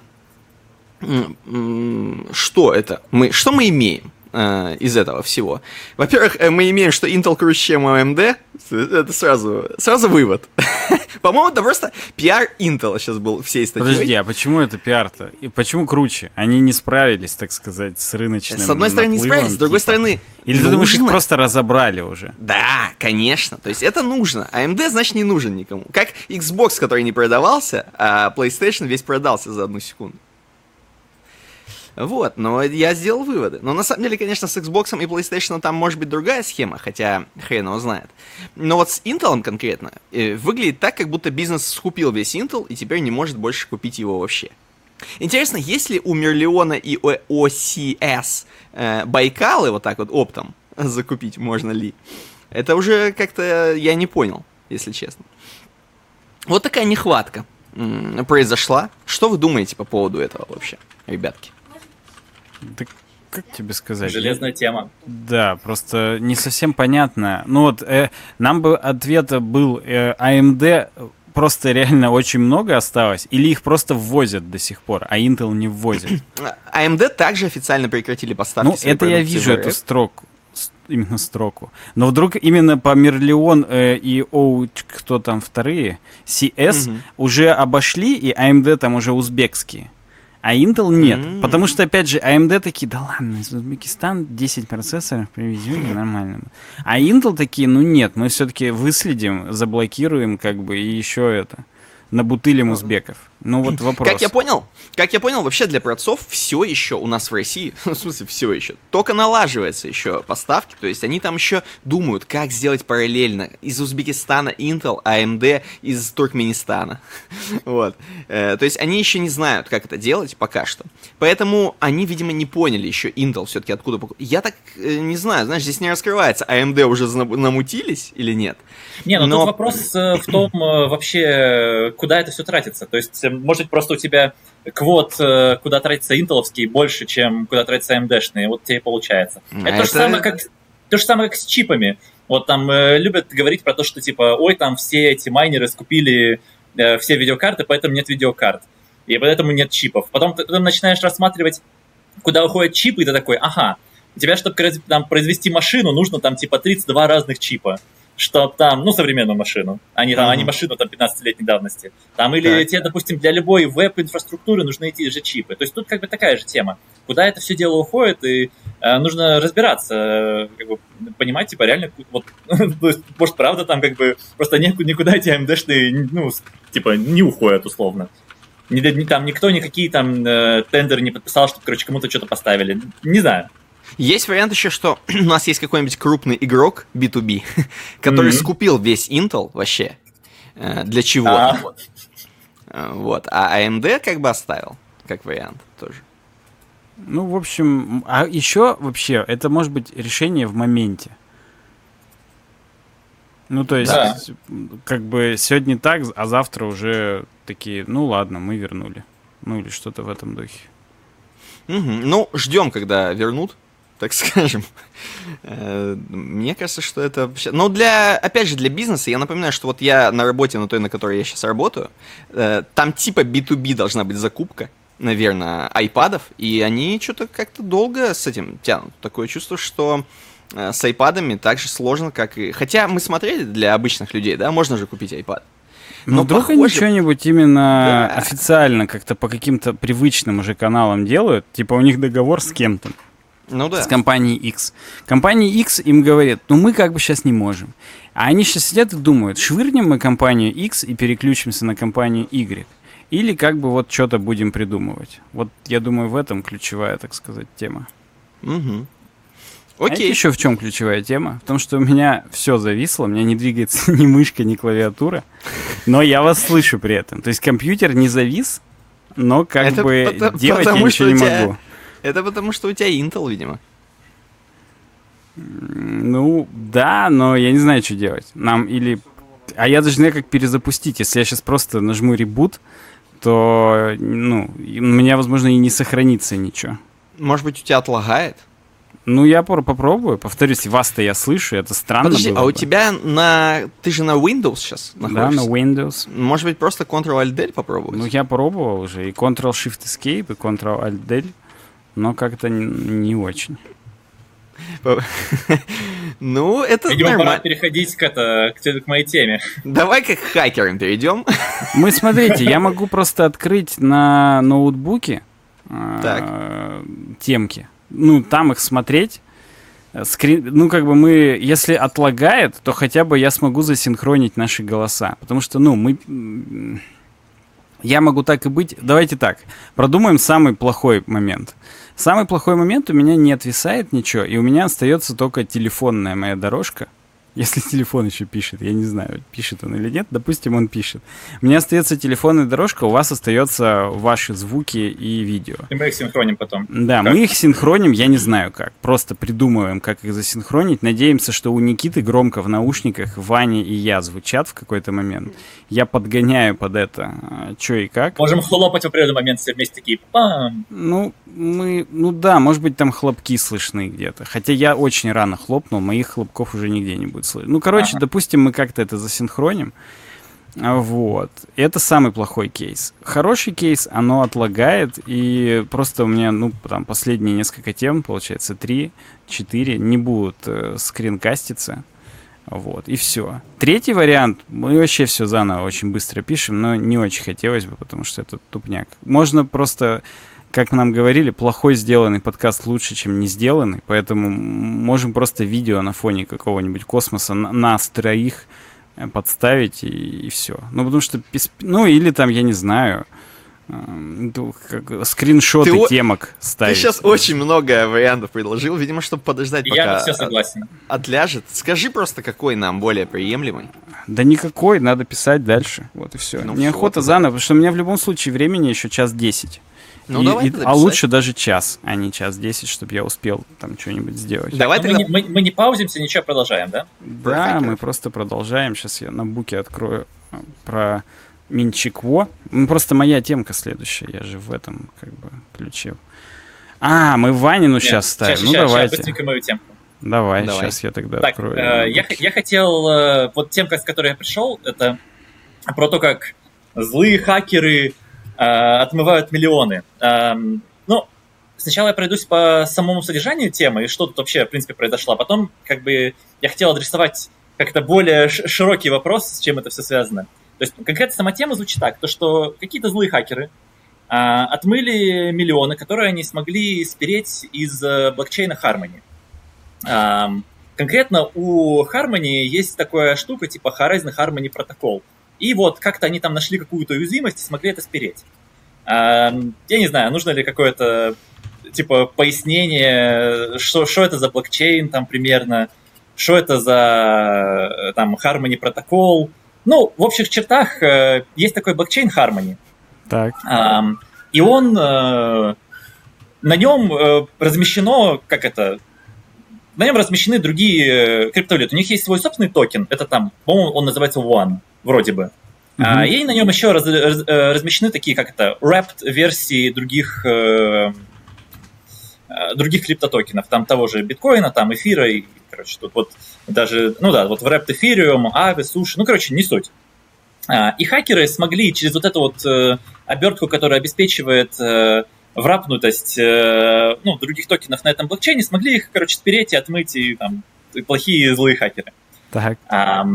что это? Мы, что мы имеем? Э, из этого всего. Во-первых, э, мы имеем, что Intel круче, чем AMD. Это сразу, сразу вывод. [LAUGHS] По-моему, это просто пиар Intel сейчас был всей статьей. Подожди, а почему это пиар-то? И почему круче? Они не справились, так сказать, с рыночным С одной стороны, не справились, с другой типа. стороны... Или нужно... ты думаешь, их просто разобрали уже? Да, конечно. То есть это нужно. AMD, значит, не нужен никому. Как Xbox, который не продавался, а PlayStation весь продался за одну секунду. Вот, но я сделал выводы. Но на самом деле, конечно, с Xbox и PlayStation там может быть другая схема, хотя хрен его знает. Но вот с Intel конкретно э, выглядит так, как будто бизнес скупил весь Intel и теперь не может больше купить его вообще. Интересно, есть ли у Мерлиона и OCS э, Байкалы вот так вот оптом [LAUGHS] закупить можно ли? Это уже как-то я не понял, если честно. Вот такая нехватка произошла. Что вы думаете по поводу этого вообще, ребятки? Да как тебе сказать? Железная тема. Да, просто не совсем понятно. Ну вот, э, нам бы ответа был э, AMD просто реально очень много осталось, или их просто ввозят до сих пор, а Intel не ввозит? AMD также официально прекратили поставки. Ну, это я вижу эту строку именно строку. Но вдруг именно по Мерлион э, и Оу, кто там вторые, CS, угу. уже обошли, и AMD там уже узбекские. А Intel нет. Mm-hmm. Потому что, опять же, AMD такие, да ладно, из Узбекистана 10 процессоров привезем, нормально. А Intel такие, ну нет, мы все-таки выследим, заблокируем, как бы, и еще это набутылим узбеков. Ну вот [LAUGHS] вопрос. Как я понял, как я понял, вообще для продцов все еще у нас в России, [LAUGHS] в смысле все еще, только налаживается еще поставки, то есть они там еще думают, как сделать параллельно из Узбекистана Intel, AMD из Туркменистана. [LAUGHS] вот. Э, то есть они еще не знают, как это делать пока что. Поэтому они, видимо, не поняли еще Intel все-таки откуда Я так э, не знаю, знаешь, здесь не раскрывается, AMD уже намутились или нет. Не, ну Но... тут вопрос э, в том вообще, куда это все тратится. То есть может быть, просто у тебя квот, э, куда тратится интеловский, больше, чем куда тратится AMD-шные. Вот тебе и получается. Это, это... То, же самое, как, то же самое, как с чипами. Вот там э, любят говорить про то, что типа, ой, там все эти майнеры скупили э, все видеокарты, поэтому нет видеокарт. И поэтому нет чипов. Потом ты потом начинаешь рассматривать, куда уходят чипы, и ты такой, ага, у тебя, чтобы там, произвести машину, нужно там типа 32 разных чипа что там, ну, современную машину, а не, там, mm-hmm. а не машину там 15-летней давности. Там или так, тебе, допустим, для любой веб-инфраструктуры нужны эти же чипы. То есть тут как бы такая же тема. Куда это все дело уходит, и э, нужно разбираться, э, как бы, понимать, типа, реально, вот, [LAUGHS] то есть, может, правда, там как бы просто никуда эти AMD-шные, ну, типа, не уходят, условно. Не, не, там никто никакие там э, тендеры не подписал, чтобы, короче, кому-то что-то поставили. Не знаю. Есть вариант еще, что [CLEARS THROAT] у нас есть какой-нибудь крупный игрок B2B, [LAUGHS] который mm-hmm. скупил весь Intel вообще э, для чего-то. А. Э, вот. А AMD как бы оставил, как вариант тоже. Ну, в общем, а еще вообще, это может быть решение в моменте. Ну, то есть, да. как бы сегодня так, а завтра уже такие, ну ладно, мы вернули. Ну, или что-то в этом духе. Угу. Ну, ждем, когда вернут так [LAUGHS] скажем. Э, мне кажется, что это вообще... Но для, опять же, для бизнеса, я напоминаю, что вот я на работе, на той, на которой я сейчас работаю, э, там типа B2B должна быть закупка, наверное, айпадов, и они что-то как-то долго с этим тянут. Такое чувство, что э, с айпадами так же сложно, как и... Хотя мы смотрели для обычных людей, да, можно же купить iPad. Но ну, вдруг похоже... они что-нибудь именно да. официально как-то по каким-то привычным уже каналам делают, типа у них договор с кем-то ну да. с компанией X. Компания X им говорит, ну мы как бы сейчас не можем. А они сейчас сидят и думают, швырнем мы компанию X и переключимся на компанию Y. Или как бы вот что-то будем придумывать. Вот я думаю, в этом ключевая, так сказать, тема. Угу. Окей. А еще в чем ключевая тема? В том, что у меня все зависло, у меня не двигается [LAUGHS] ни мышка, ни клавиатура, но я вас слышу при этом. То есть компьютер не завис, но как это бы потому, делать потому, я ничего не могу. Это потому, что у тебя Intel, видимо. Ну, да, но я не знаю, что делать. Нам или... А я даже не знаю, как перезапустить. Если я сейчас просто нажму ребут, то, ну, у меня, возможно, и не сохранится ничего. Может быть, у тебя отлагает? Ну, я попробую. Повторюсь, вас-то я слышу, это странно Подожди, а бы. у тебя на... Ты же на Windows сейчас находишься? Да, на Windows. Может быть, просто Ctrl-Alt-Del попробовать? Ну, я пробовал уже. И Ctrl-Shift-Escape, и Ctrl-Alt-Del. Но как-то не, очень. [LAUGHS] Ну, это Видимо, нормально. пора переходить к, это, к, к моей теме. [LAUGHS] Давай как к хакерам перейдем. [LAUGHS] Мы, смотрите, я могу просто открыть на ноутбуке так. Э, темки ну, там их смотреть. Скрин, ну, как бы мы, если отлагает, то хотя бы я смогу засинхронить наши голоса. Потому что, ну, мы... Я могу так и быть. Давайте так. Продумаем самый плохой момент. Самый плохой момент у меня не отвисает ничего, и у меня остается только телефонная моя дорожка. Если телефон еще пишет, я не знаю, пишет он или нет, допустим, он пишет. У меня остается телефонная дорожка, у вас остается ваши звуки и видео. И мы их синхроним потом. Да, как? мы их синхроним, я не знаю как. Просто придумываем, как их засинхронить. Надеемся, что у Никиты громко в наушниках Ваня и я звучат в какой-то момент. Я подгоняю под это, а, что и как. Можем хлопать в определенный момент все вместе такие пам. Ну, мы, ну да, может быть там хлопки слышны где-то. Хотя я очень рано хлопнул, моих хлопков уже нигде не будет будет слышно. Ну, короче, ага. допустим, мы как-то это засинхроним. Вот. Это самый плохой кейс. Хороший кейс, оно отлагает, и просто у меня, ну, там, последние несколько тем, получается, три, четыре, не будут э, скринкаститься. Вот, и все. Третий вариант, мы вообще все заново очень быстро пишем, но не очень хотелось бы, потому что это тупняк. Можно просто как нам говорили, плохой сделанный подкаст лучше, чем не сделанный, поэтому можем просто видео на фоне какого-нибудь космоса нас троих э, подставить и, и все. Ну, потому что, ну, или там, я не знаю, эм, как, скриншоты ты, темок ставить. Ты сейчас очень много вариантов предложил, видимо, чтобы подождать, пока Я все согласен. отляжет. Скажи просто, какой нам более приемлемый. Да никакой, надо писать дальше. Вот и все. Ну, Неохота все, заново, потому что у меня в любом случае времени еще час десять. Ну, и, давай и, а лучше даже час, а не час десять, чтобы я успел там что-нибудь сделать. Давай тогда... мы, не, мы, мы не паузимся, ничего, продолжаем, да? Да, мы просто продолжаем. Сейчас я на буке открою а, про Минчикво. Ну, просто моя темка следующая, я же в этом как бы ключе. А, мы Ванину Нет, сейчас ставим. Сейчас, ну, сейчас, давайте. Сейчас мою темку. Давай, Давай, сейчас я тогда так, открою. Э, я, я хотел... Э, вот темка, с которой я пришел, это про то, как злые хакеры отмывают миллионы. Эм, ну, сначала я пройдусь по самому содержанию темы и что тут вообще, в принципе, произошло. А потом, как бы, я хотел адресовать как-то более широкий вопрос, с чем это все связано. То есть, конкретно сама тема звучит так, то что какие-то злые хакеры а, отмыли миллионы, которые они смогли спереть из э, блокчейна Harmony. А, конкретно у Harmony есть такая штука типа Horizon Harmony Protocol – и вот как-то они там нашли какую-то уязвимость и смогли это спереть. Я не знаю, нужно ли какое-то типа пояснение, что, что это за блокчейн там примерно, что это за там Harmony протокол. Ну, в общих чертах э, есть такой блокчейн Harmony. Так. И он э, на нем э, размещено, как это, на нем размещены другие криптовалюты. У них есть свой собственный токен, это там, по-моему, он называется One вроде бы. Mm-hmm. А, и на нем еще раз, раз, э, размещены такие, как это, wrapped версии других, э, э, других криптотокенов, там того же биткоина, там эфира, и, короче, тут вот даже, ну да, вот wrapped эфириум, Aave, Sushi, ну, короче, не суть. А, и хакеры смогли через вот эту вот э, обертку, которая обеспечивает э, врапнутость э, ну, других токенов на этом блокчейне, смогли их, короче, спереть и отмыть, и там плохие и злые хакеры. Так. А,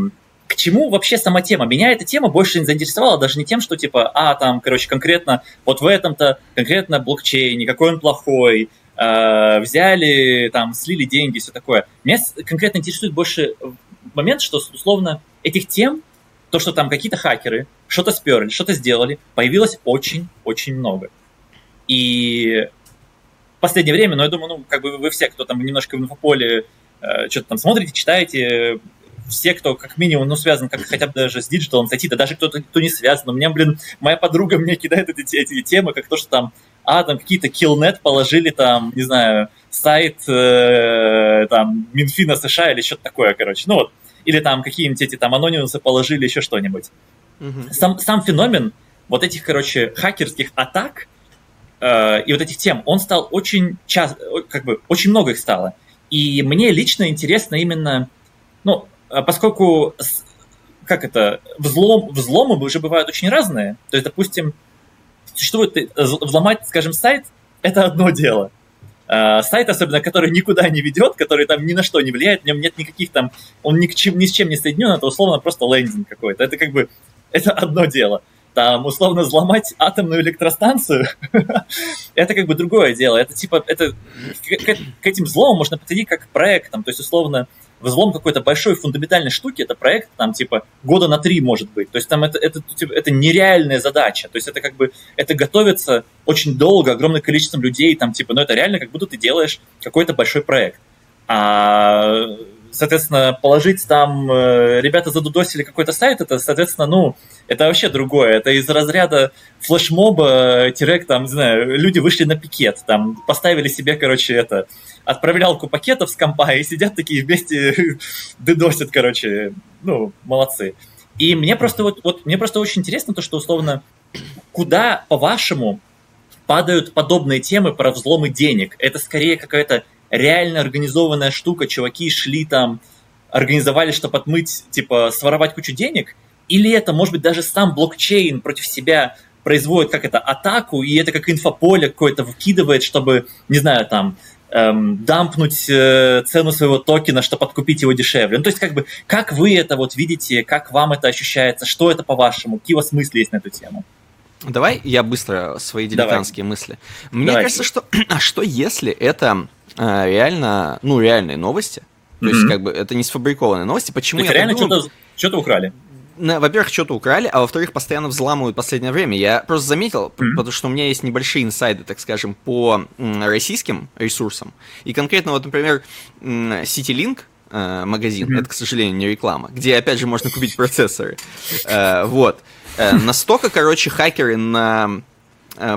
к чему вообще сама тема? Меня эта тема больше не заинтересовала даже не тем, что типа, а, там, короче, конкретно вот в этом-то, конкретно блокчейне, какой он плохой, э, взяли, там, слили деньги, все такое. Меня конкретно интересует больше момент, что условно этих тем, то, что там какие-то хакеры что-то сперли, что-то сделали, появилось очень-очень много. И в последнее время, ну, я думаю, ну, как бы вы все, кто там немножко в инфополе э, что-то там смотрите, читаете, все, кто как минимум, ну, связан как хотя бы даже с диджиталом, с IT, да даже кто-то, кто не связан. У меня, блин, моя подруга мне кидает эти, эти темы, как то, что там, а, там какие-то Killnet положили там, не знаю, сайт э, там Минфина США или что-то такое, короче. Ну вот, или там какие-нибудь эти там анонимусы положили еще что-нибудь. Угу. Сам, сам феномен вот этих, короче, хакерских атак э, и вот этих тем, он стал очень часто, как бы, очень много их стало. И мне лично интересно именно, ну, поскольку, как это, взлом, взломы уже бывают очень разные, то есть, допустим, существует, э, взломать, скажем, сайт, это одно дело. Uh, сайт, особенно, который никуда не ведет, который там ни на что не влияет, в нем нет никаких там, он ни, к чем, ни с чем не соединен, это условно просто лендинг какой-то. Это как бы, [LAUGHS] это одно дело. Там, условно, взломать атомную электростанцию, [LAUGHS] это как бы другое дело. Это типа, это, к, этим взломам можно подойти как к проектам, то есть, условно, взлом какой-то большой фундаментальной штуки, это проект там типа года на три может быть. То есть там это, это, типа, это нереальная задача. То есть это как бы, это готовится очень долго, огромное количество людей, там типа, ну это реально как будто ты делаешь какой-то большой проект. А соответственно, положить там, э, ребята задудосили какой-то сайт, это, соответственно, ну, это вообще другое. Это из разряда флешмоба, тирек, там, не знаю, люди вышли на пикет, там, поставили себе, короче, это, отправлялку пакетов с компа и сидят такие вместе [LAUGHS] дедосят, короче, ну, молодцы. И мне просто вот, вот мне просто очень интересно то, что условно, куда, по-вашему, падают подобные темы про взломы денег? Это скорее какая-то реально организованная штука, чуваки шли там, организовали, чтобы отмыть, типа, своровать кучу денег? Или это, может быть, даже сам блокчейн против себя производит как это атаку, и это как инфополе какое-то выкидывает, чтобы, не знаю, там, эм, дампнуть э, цену своего токена, чтобы подкупить его дешевле. Ну, то есть, как бы, как вы это вот видите, как вам это ощущается, что это по-вашему, какие у вас мысли есть на эту тему? Давай я быстро свои дилетантские Давай. мысли. Мне Давай. кажется, что [CLEARS THROAT] а что если это э, реально, ну, реальные новости? То mm-hmm. есть, как бы, это не сфабрикованные новости. Почему То есть, я реально думаю... что-то, что-то украли? Во-первых, что-то украли, а во-вторых, постоянно взламывают в последнее время. Я просто заметил, mm-hmm. потому что у меня есть небольшие инсайды, так скажем, по российским ресурсам. И конкретно, вот, например, CityLink, э, магазин, mm-hmm. это, к сожалению, не реклама, где, опять же, можно купить процессоры. Э, вот. Э, настолько, короче, хакеры на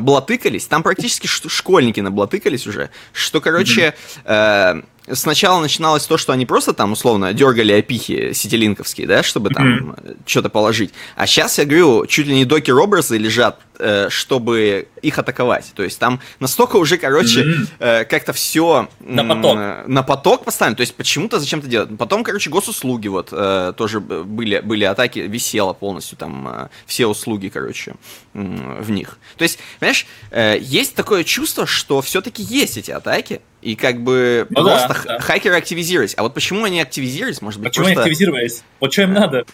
блатыкались, там практически школьники наблатыкались уже, что, короче, mm-hmm сначала начиналось то, что они просто там, условно, дергали опихи сетилинковские, да, чтобы там mm-hmm. что-то положить. А сейчас, я говорю, чуть ли не докер-образы лежат Э, чтобы их атаковать. То есть там настолько уже, короче, mm-hmm. как-то все на поток. на поток поставлено. То есть почему-то зачем-то делать. Потом, короче, госуслуги вот э, тоже были, были атаки, висело полностью там все услуги, короче, в них. То есть, понимаешь, есть такое чувство, что все-таки есть эти атаки, и как бы ну, просто да, да. хакеры активизировались. А вот почему они активизировались, может быть, Почему просто... они активизировались? Вот что им надо?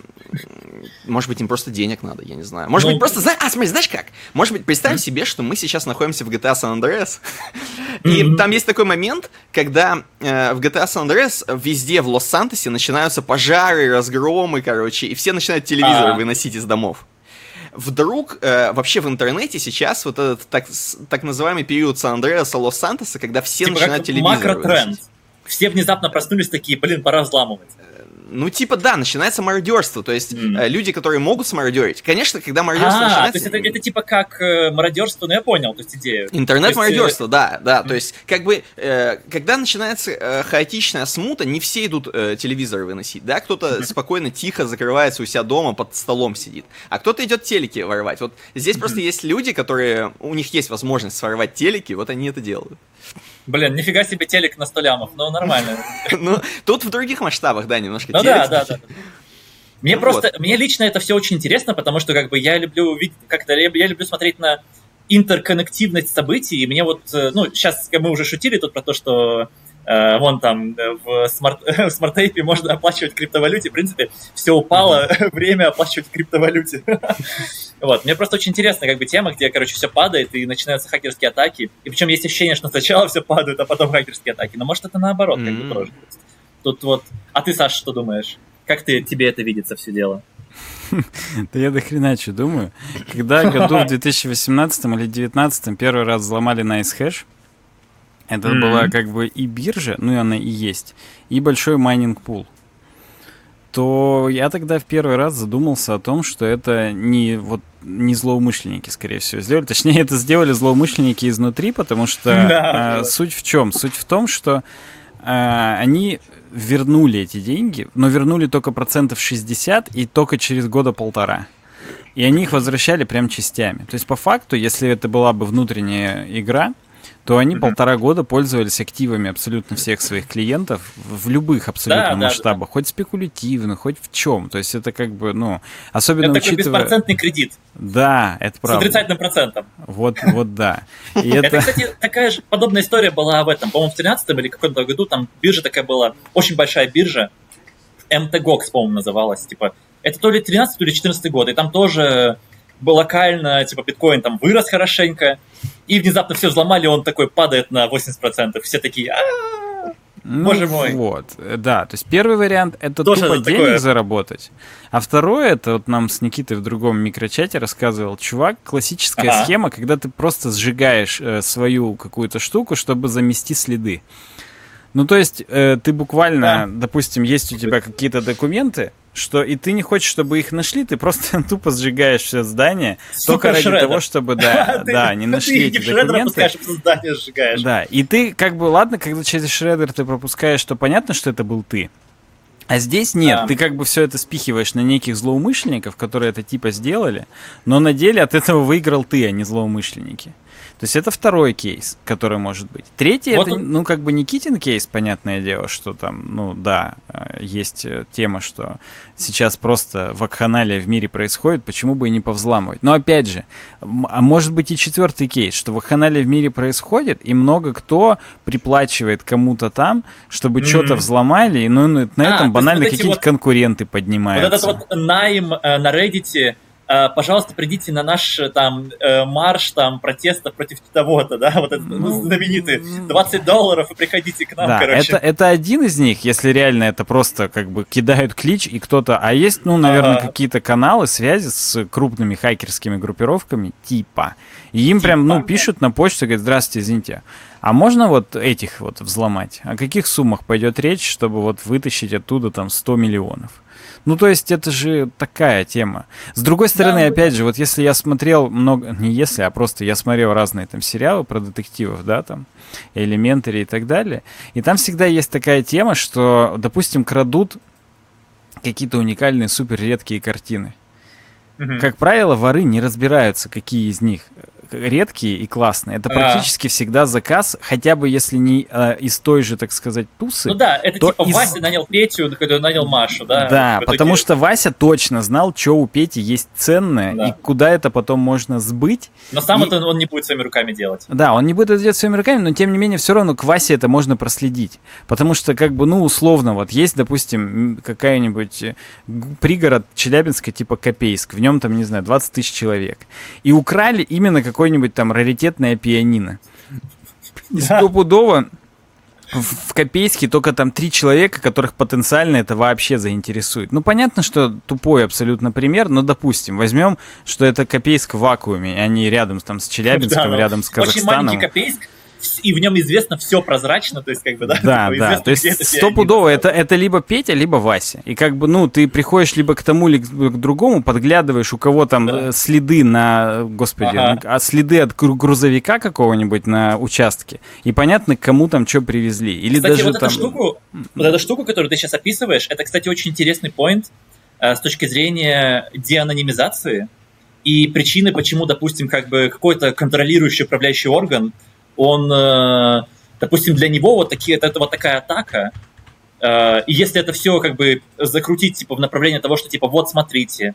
Может быть, им просто денег надо, я не знаю. Может ну... быть, просто... А, смотри, знаешь как? Может быть, представь mm-hmm. себе, что мы сейчас находимся в GTA San Andreas, [LAUGHS] и mm-hmm. там есть такой момент, когда э, в GTA San Andreas везде в Лос-Сантосе начинаются пожары, разгромы, короче, и все начинают телевизоры А-а-а. выносить из домов. Вдруг э, вообще в интернете сейчас вот этот так, так называемый период Сан-Андреаса, Лос-Сантоса, когда все типа начинают телевизор макротренд. Все внезапно проснулись такие, блин, пора взламывать. Ну, типа, да, начинается мародерство. То есть mm. люди, которые могут смародерить. Конечно, когда мародерство а, начинается... то есть это, это типа как э, мародерство, ну я понял, то есть идею. Интернет-мародерство, э... да, да. Mm. То есть, как бы, э, когда начинается э, хаотичная смута, не все идут э, телевизоры выносить, да? Кто-то mm-hmm. спокойно, тихо закрывается у себя дома, под столом сидит. А кто-то идет телеки воровать. Вот здесь mm-hmm. просто есть люди, которые... У них есть возможность своровать телеки, вот они это делают. Блин, нифига себе телек на 100 лямов, но нормально. [LAUGHS] Ну, тут в других масштабах, да, немножко Ну да, да, да. Мне ну просто, мне лично это все очень интересно, потому что как бы я люблю видеть, как-то я люблю смотреть на интерконнективность событий, и мне вот, э, ну, сейчас мы уже шутили тут про то, что вон там э, в, смарт, [LAUGHS] в смарт-тейпе можно оплачивать криптовалюте. В принципе, все упало, mm-hmm. [LAUGHS] время оплачивать криптовалюте. [LAUGHS] вот. Мне просто очень интересна как бы тема, где, короче, все падает и начинаются хакерские атаки. И причем есть ощущение, что сначала все падает, а потом хакерские атаки. Но может это наоборот, как бы тоже. Тут вот... А ты, Саша, что думаешь? Как ты, тебе это видится все дело? Да я до хрена что думаю. Когда году в 2018 или 2019 первый раз взломали NiceHash, это mm-hmm. была как бы и биржа, ну и она и есть, и большой майнинг пул то я тогда в первый раз задумался о том, что это не вот не злоумышленники, скорее всего, сделали. Точнее, это сделали злоумышленники изнутри, потому что да, э, суть в чем? Суть в том, что э, они вернули эти деньги, но вернули только процентов 60 и только через года полтора. И они их возвращали прям частями. То есть, по факту, если это была бы внутренняя игра, то они mm-hmm. полтора года пользовались активами абсолютно всех своих клиентов в любых абсолютно да, масштабах, да, хоть спекулятивно, хоть в чем. То есть это как бы, ну, особенно это учитывая... такой беспроцентный кредит. Да, это правда. С отрицательным процентом. Вот, вот да. [LAUGHS] И это... это, кстати, такая же подобная история была в этом, по-моему, в 13 или каком-то году, там биржа такая была, очень большая биржа, MTGOX, по-моему, называлась, типа, это то ли 13 или 14 год, и там тоже локально, типа, биткоин там вырос хорошенько, и внезапно все взломали, он такой падает на 80%. Все такие, ну, Боже мой. Вот, да. То есть первый вариант это Тоже тупо денег такое... заработать. А второе, это вот нам с Никитой в другом микрочате рассказывал чувак, классическая ага. схема, когда ты просто сжигаешь э, свою какую-то штуку, чтобы замести следы. Ну, то есть, э, ты буквально, да. допустим, есть у тебя какие-то документы, что и ты не хочешь, чтобы их нашли, ты просто [LAUGHS] тупо сжигаешь все здание, Супер только ради шредер. того, чтобы, да, [LAUGHS] да, не нашли эти документы. здание сжигаешь. Да, и ты как бы, ладно, когда через шредер ты пропускаешь, то понятно, что это был ты. А здесь нет, да. ты как бы все это спихиваешь на неких злоумышленников, которые это типа сделали, но на деле от этого выиграл ты, а не злоумышленники. То есть это второй кейс, который может быть. Третий вот это, он... ну, как бы Никитин кейс, понятное дело, что там, ну да, э, есть э, тема, что сейчас просто вакханалия в мире происходит, почему бы и не повзламывать. Но опять же, а может быть и четвертый кейс, что вакханалия в мире происходит, и много кто приплачивает кому-то там, чтобы mm-hmm. что-то взломали, и ну, на а, этом банально вот какие-то вот, конкуренты поднимаются. Вот этот вот найм э, на Reddit пожалуйста, придите на наш э, там э, марш там протеста против того-то, да, вот этот ну, знаменитый 20 долларов и приходите к нам, да, короче. Это, это один из них, если реально это просто как бы кидают клич и кто-то, а есть, ну, наверное, ага. какие-то каналы связи с крупными хакерскими группировками типа, и им типа, прям, ну, пишут на почту, говорят, здравствуйте, извините, а можно вот этих вот взломать? О каких суммах пойдет речь, чтобы вот вытащить оттуда там 100 миллионов? Ну, то есть это же такая тема. С другой стороны, да, опять же, вот если я смотрел много, не если, а просто я смотрел разные там сериалы про детективов, да, там, элементари и так далее, и там всегда есть такая тема, что, допустим, крадут какие-то уникальные, супер редкие картины. Как правило, воры не разбираются, какие из них редкие и классные. Это практически всегда заказ, хотя бы если не э, из той же, так сказать, тусы. Ну да, это типа из... Вася нанял Петю, нанял Машу, да? Да, потому что Вася точно знал, что у Пети есть ценное да. и куда это потом можно сбыть. Но сам и... это он не будет своими руками делать. Да, он не будет это делать своими руками, но тем не менее все равно к Васе это можно проследить. Потому что, как бы, ну, условно, вот есть, допустим, какая-нибудь э, пригород Челябинска типа Копейск, в нем там, не знаю, 20 тысяч человек. И украли именно какой какое-нибудь там раритетное пианино. Стопудово в Копейске только там три человека, которых потенциально это вообще заинтересует. Ну, понятно, что тупой абсолютно пример, но допустим, возьмем, что это Копейск в вакууме, и они рядом там с Челябинском, да, рядом с Казахстаном. Очень маленький Копейск, и в нем известно все прозрачно, то есть как бы, да? Да, да, то есть стопудово это, это либо Петя, либо Вася. И как бы, ну, ты приходишь либо к тому, либо к другому, подглядываешь, у кого там да. Э, следы на, господи, ага. а следы от грузовика какого-нибудь на участке, и понятно, кому там что привезли. Или кстати, даже вот там... эту штуку, вот эту штуку, которую ты сейчас описываешь, это, кстати, очень интересный поинт э, с точки зрения деанонимизации и причины, почему, допустим, как бы какой-то контролирующий управляющий орган он, э, допустим, для него вот, такие, это, вот такая атака, э, и если это все как бы закрутить типа в направлении того, что типа вот смотрите,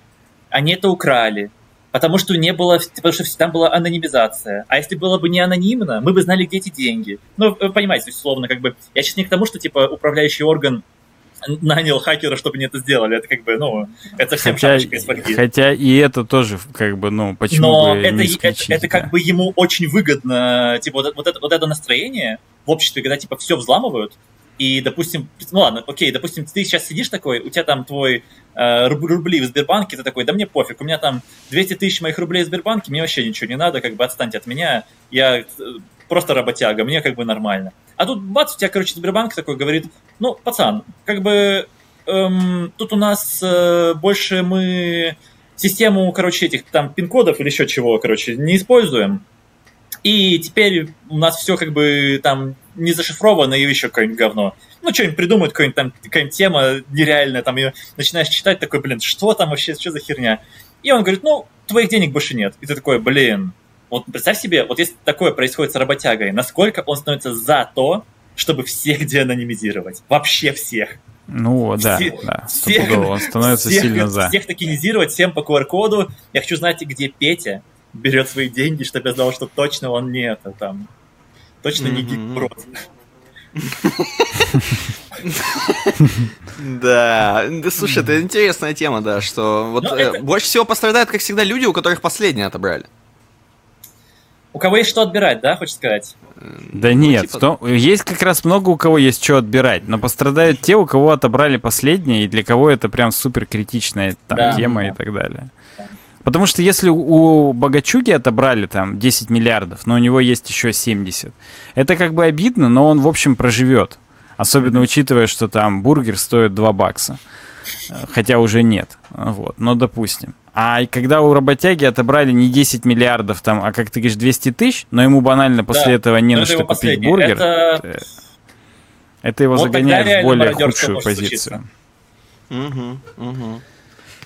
они это украли, потому что не было, потому что там была анонимизация. А если было бы не анонимно, мы бы знали, где эти деньги. Ну, вы понимаете, условно, как бы, я сейчас не к тому, что, типа, управляющий орган нанял хакера, чтобы они это сделали. Это как бы, ну, это всем хотя, шапочка из фольги. Хотя и это тоже, как бы, ну, почему Но бы это, не это, это как бы ему очень выгодно, типа, вот, вот, это, вот это настроение в обществе, когда, типа, все взламывают, и, допустим, ну ладно, окей, допустим, ты сейчас сидишь такой, у тебя там твой э, рубли в Сбербанке, ты такой, да мне пофиг, у меня там 200 тысяч моих рублей в Сбербанке, мне вообще ничего не надо, как бы отстаньте от меня, я э, просто работяга, мне как бы нормально. А тут бац, у тебя, короче, Сбербанк такой говорит, ну, пацан, как бы эм, тут у нас э, больше мы систему, короче, этих там пин-кодов или еще чего, короче, не используем. И теперь у нас все как бы там не зашифровано и еще какое-нибудь говно. Ну, что-нибудь придумают, какая-нибудь там какая-нибудь тема нереальная, там ее начинаешь читать, такой, блин, что там вообще, что за херня? И он говорит, ну, твоих денег больше нет. И ты такой, блин, вот представь себе, вот если такое происходит с работягой, насколько он становится за то, чтобы всех деанонимизировать. Вообще всех. Ну, да, Все, да. Всех, он становится всех, сильно за. Всех токенизировать, всем по QR-коду. Я хочу знать, где Петя берет свои деньги, чтобы я знал, что точно он не это там. Точно не гигброд. Да, слушай, это интересная тема, да, что вот э, больше всего пострадают, как всегда, люди, у которых последние отобрали. У кого есть что отбирать, да, хочешь сказать? Да ну, нет, типа... есть как раз много у кого есть что отбирать, но пострадают те, у кого отобрали последнее, и для кого это прям супер критичная там, да, тема да. и так далее. Потому что если у Богачуги отобрали там 10 миллиардов, но у него есть еще 70, это как бы обидно, но он, в общем, проживет. Особенно учитывая, что там бургер стоит 2 бакса. Хотя уже нет. Вот, но допустим. А когда у работяги отобрали не 10 миллиардов, там, а как ты говоришь, 200 тысяч, но ему банально после да, этого не на что купить последний. бургер, это... Э, это его вот загоняет в более худшую позицию. Угу, угу.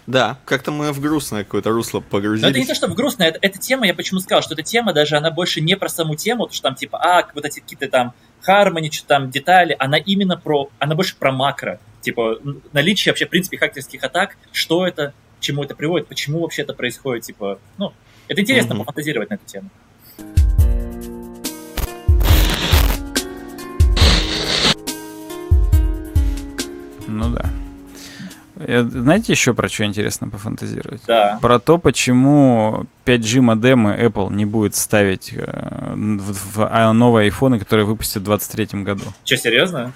Да, как-то мы в грустное какое-то русло погрузились. Но это не то, что в грустное, это, эта тема, я почему сказал, что эта тема даже, она больше не про саму тему, потому что там типа, а, вот эти какие-то там Harmony, что там детали, она именно про, она больше про макро, типа наличие вообще, в принципе, хакерских атак, что это, к чему это приводит, почему вообще это происходит, типа, ну, это интересно mm-hmm. пофантазировать на эту тему. Ну да. Знаете еще про что интересно пофантазировать? Да. Про то, почему 5G модемы Apple не будет ставить э, в, в а, новые айфоны, которые выпустят в 2023 году. Че, серьезно?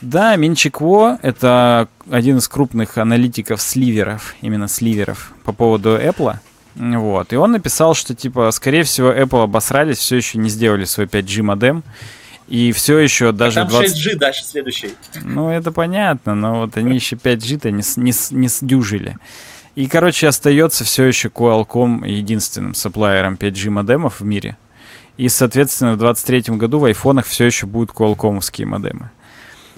Да, Минчикво — это один из крупных аналитиков сливеров, именно сливеров, по поводу Apple. Вот. И он написал, что, типа, скорее всего, Apple обосрались, все еще не сделали свой 5G модем. И все еще даже... А там 20... 6G дальше следующий. Ну, это понятно, но вот они еще 5G-то не, не, не сдюжили. И, короче, остается все еще Qualcomm единственным сапплайером 5G модемов в мире. И, соответственно, в 2023 году в айфонах все еще будут Qualcomm'ские модемы.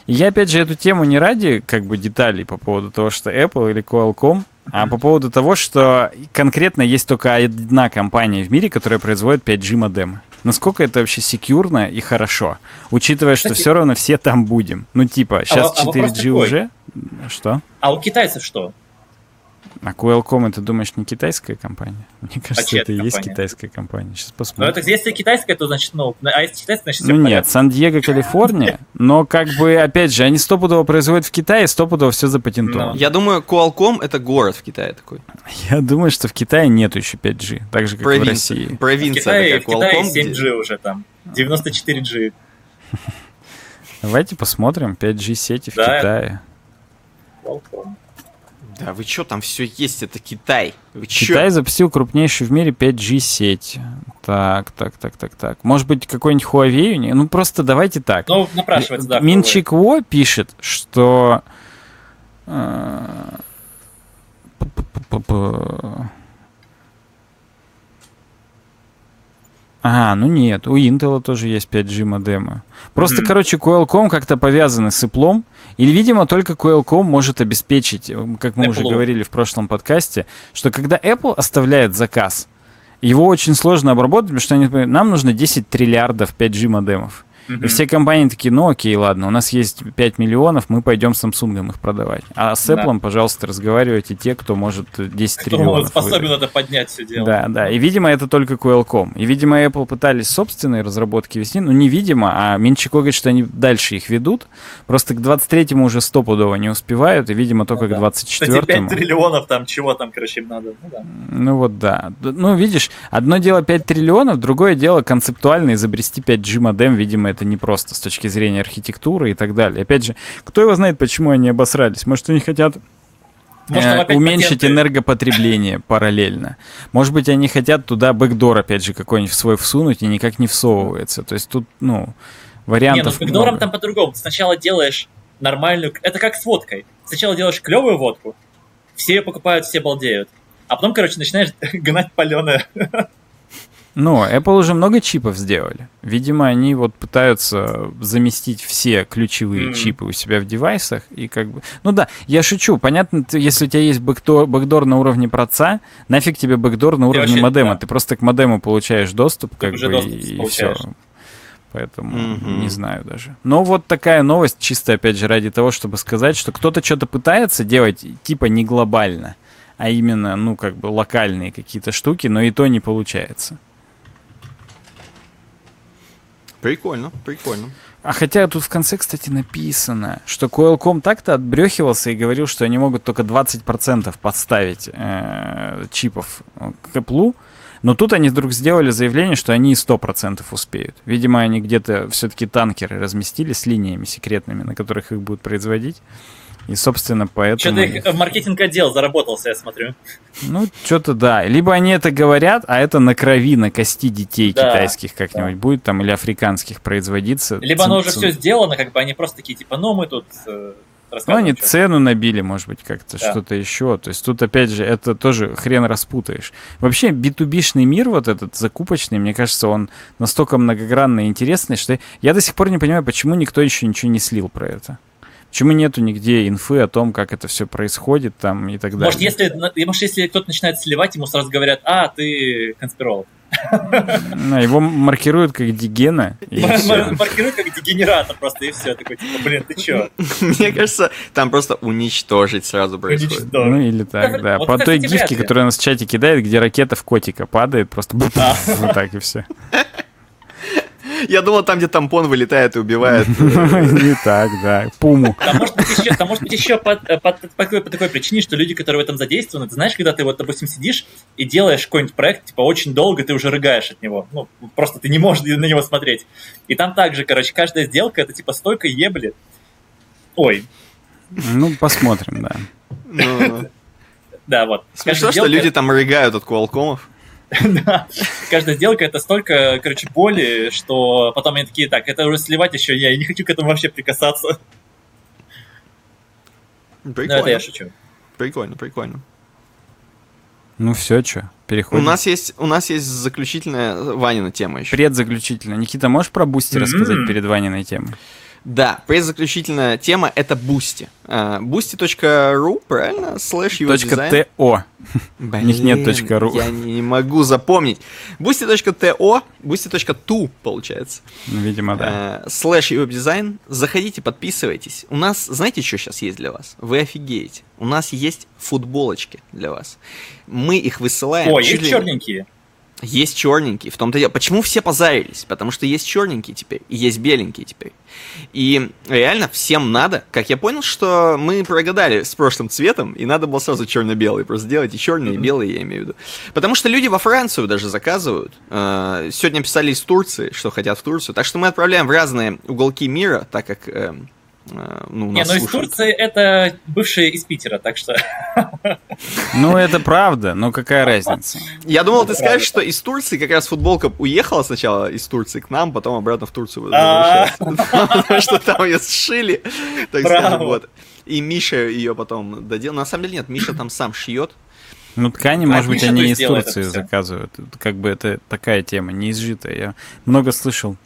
И я, опять же, эту тему не ради как бы деталей по поводу того, что Apple или Qualcomm, а по поводу того, что конкретно есть только одна компания в мире, которая производит 5G модемы. Насколько это вообще секьюрно и хорошо, учитывая, что Кстати, все равно все там будем. Ну, типа, сейчас а, 4G а уже. Что? А у китайцев что? А Qualcomm, ты думаешь, не китайская компания? [LAUGHS] Мне а кажется, а это и есть китайская компания. Сейчас посмотрим. Ну, это если китайская, то значит, ну, а если китайская, значит, Ну нет, Сан-Диего, Калифорния, но как бы, опять же, они стопудово производят в Китае, стопудово все запатентовано. Ну. Я думаю, Qualcomm это город в Китае такой. [LAUGHS] Я думаю, что в Китае нету еще 5G, так же, как Провинция. в России. Провинция в Китае. В Китае 7G уже там, 94G. [LAUGHS] Давайте посмотрим 5G сети в да. Китае. Qualcomm. Да вы что, там все есть, это Китай. Вы Китай чё? запустил крупнейшую в мире 5G сеть. Так, так, так, так, так. Может быть, какой-нибудь Huawei? Ну, просто давайте так. Ну, напрашивается, да. Минчик Во пишет, что... Э, а, ну нет, у Intel тоже есть 5G модемы. Просто, mm-hmm. короче, Qualcomm как-то повязаны с Apple, и, видимо, только Qualcomm может обеспечить, э, как мы Apple. уже говорили в прошлом подкасте, что когда Apple оставляет заказ, его очень сложно обработать, потому что они, нам нужно 10 триллиардов 5G модемов. И все компании такие, ну окей, ладно, у нас есть 5 миллионов, мы пойдем Samsung их продавать. А с Apple, да. пожалуйста, разговаривайте те, кто может 10 кто триллионов. Способен выиграть. это поднять все дело. Да, да. И, видимо, это только Qualcomm. И, видимо, Apple пытались собственные разработки вести, ну, невидимо, а Минчико говорит, что они дальше их ведут. Просто к 23-му уже стопудово не успевают, и, видимо, только ну, к 24-му. Кстати, 5 триллионов там, чего там, короче, им надо. Ну, да. ну вот да. Ну, видишь, одно дело 5 триллионов, другое дело концептуально изобрести 5G модем, видимо, это это непросто с точки зрения архитектуры и так далее. Опять же, кто его знает, почему они обосрались? Может, они хотят может, э, уменьшить патенты. энергопотребление параллельно. Может быть, они хотят туда бэкдор, опять же, какой-нибудь свой всунуть и никак не всовывается. То есть тут, ну, вариантов Не, ну с бэкдором много. там по-другому. Сначала делаешь нормальную... Это как с водкой. Сначала делаешь клевую водку, все ее покупают, все балдеют. А потом, короче, начинаешь [LAUGHS] гнать паленое. Ну, Apple уже много чипов сделали. Видимо, они вот пытаются заместить все ключевые м. чипы у себя в девайсах и как бы... Ну да, я шучу. Понятно, ты, если у тебя есть бэкдор, бэкдор на уровне проца, нафиг тебе бэкдор на уровне вообще, модема. Да. Ты просто к модему получаешь доступ, как бы, доступ и, и все. Поэтому mm-hmm. не знаю даже. Но вот такая новость, чисто опять же ради того, чтобы сказать, что кто-то что-то пытается делать типа не глобально, а именно, ну, как бы локальные какие-то штуки, но и то не получается. Прикольно, прикольно. А хотя тут в конце, кстати, написано, что Qualcomm так-то отбрехивался и говорил, что они могут только 20% подставить э, чипов к Apple, но тут они вдруг сделали заявление, что они и 100% успеют. Видимо, они где-то все-таки танкеры разместили с линиями секретными, на которых их будут производить. И, собственно, поэтому... Что-то маркетинг-отдел заработался, я смотрю. Ну, что-то да. Либо они это говорят, а это на крови, на кости детей да. китайских как-нибудь да. будет там, или африканских производиться. Либо оно уже все сделано, как бы они просто такие, типа, ну, мы тут э, ну, они что цену набили, может быть, как-то да. что-то еще. То есть тут, опять же, это тоже хрен распутаешь. Вообще, B2B-шный мир, вот этот закупочный, мне кажется, он настолько многогранный и интересный, что я до сих пор не понимаю, почему никто еще ничего не слил про это. Почему нету нигде инфы о том, как это все происходит там и так далее? Может, если, может, если кто-то начинает сливать, ему сразу говорят, а, ты конспиролог. Его маркируют как дигена. Маркируют как дегенерата просто, и все. Такой, типа, блин, ты чё? Мне кажется, там просто уничтожить сразу происходит. Ну, или так, да. По той гифке, которая нас в чате кидает, где ракета в котика падает, просто [LAUGHS] вот так и все. Я думал, там, где тампон вылетает и убивает. [LAUGHS] Не так, да. Пуму. Там может быть еще, там может быть еще по, по, по, такой, по такой причине, что люди, которые в этом задействованы, ты знаешь, когда ты вот, допустим, сидишь и делаешь какой-нибудь проект, типа, очень долго, ты уже рыгаешь от него. Ну, просто ты не можешь на него смотреть. И там также, короче, каждая сделка, это типа столько ебли. Ой. Ну, посмотрим, да. Ну, да, вот. Смешно, что люди там рыгают от Qualcomm'ов. [LAUGHS] да. Каждая сделка это столько, короче, боли, что потом они такие, так, это уже сливать еще я, я не хочу к этому вообще прикасаться. Прикольно. Ну, это я шучу. Прикольно, прикольно. Ну все, что, переходим. У нас есть, у нас есть заключительная Ванина тема еще. Предзаключительная. Никита, можешь про Бусти mm-hmm. рассказать перед Ваниной темой? Да, предзаключительная тема это Boosty. Э, Boosty.ru, правильно? Слэш веб .to. У них нет .ру. Я не могу запомнить. Boosty.to, Boosty.tu, получается. Ну, видимо, да. Э, слэш веб-дизайн. Заходите, подписывайтесь. У нас, знаете, что сейчас есть для вас? Вы офигеете. У нас есть футболочки для вас. Мы их высылаем. О, есть черненькие. Есть черненькие, в том-то дело. Почему все позарились? Потому что есть черненькие теперь, и есть беленькие теперь. И реально всем надо. Как я понял, что мы прогадали с прошлым цветом, и надо было сразу черно-белый просто сделать, и черные, и белые, я имею в виду. Потому что люди во Францию даже заказывают. Э, сегодня писали из Турции, что хотят в Турцию. Так что мы отправляем в разные уголки мира, так как эм, ну, Не, ну из Турции это бывшие из Питера, так что... Ну, это правда, но какая разница? Я думал, ты скажешь, что из Турции как раз футболка уехала сначала из Турции к нам, потом обратно в Турцию а. Потому что там ее сшили, так вот. И Миша ее потом доделал. На самом деле нет, Миша там сам шьет. Ну, ткани, может быть, они из Турции заказывают. Как бы это такая тема, неизжитая. Я много слышал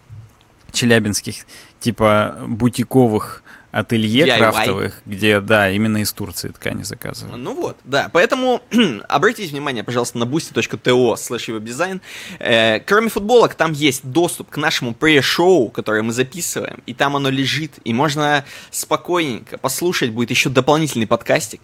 челябинских, типа, бутиковых ателье DIY. крафтовых, где, да, именно из Турции ткани заказывают. Ну вот, да. Поэтому [CLEARS THROAT] обратите внимание, пожалуйста, на boosty.to слэш веб-дизайн. Э, кроме футболок, там есть доступ к нашему пре-шоу, которое мы записываем, и там оно лежит, и можно спокойненько послушать, будет еще дополнительный подкастик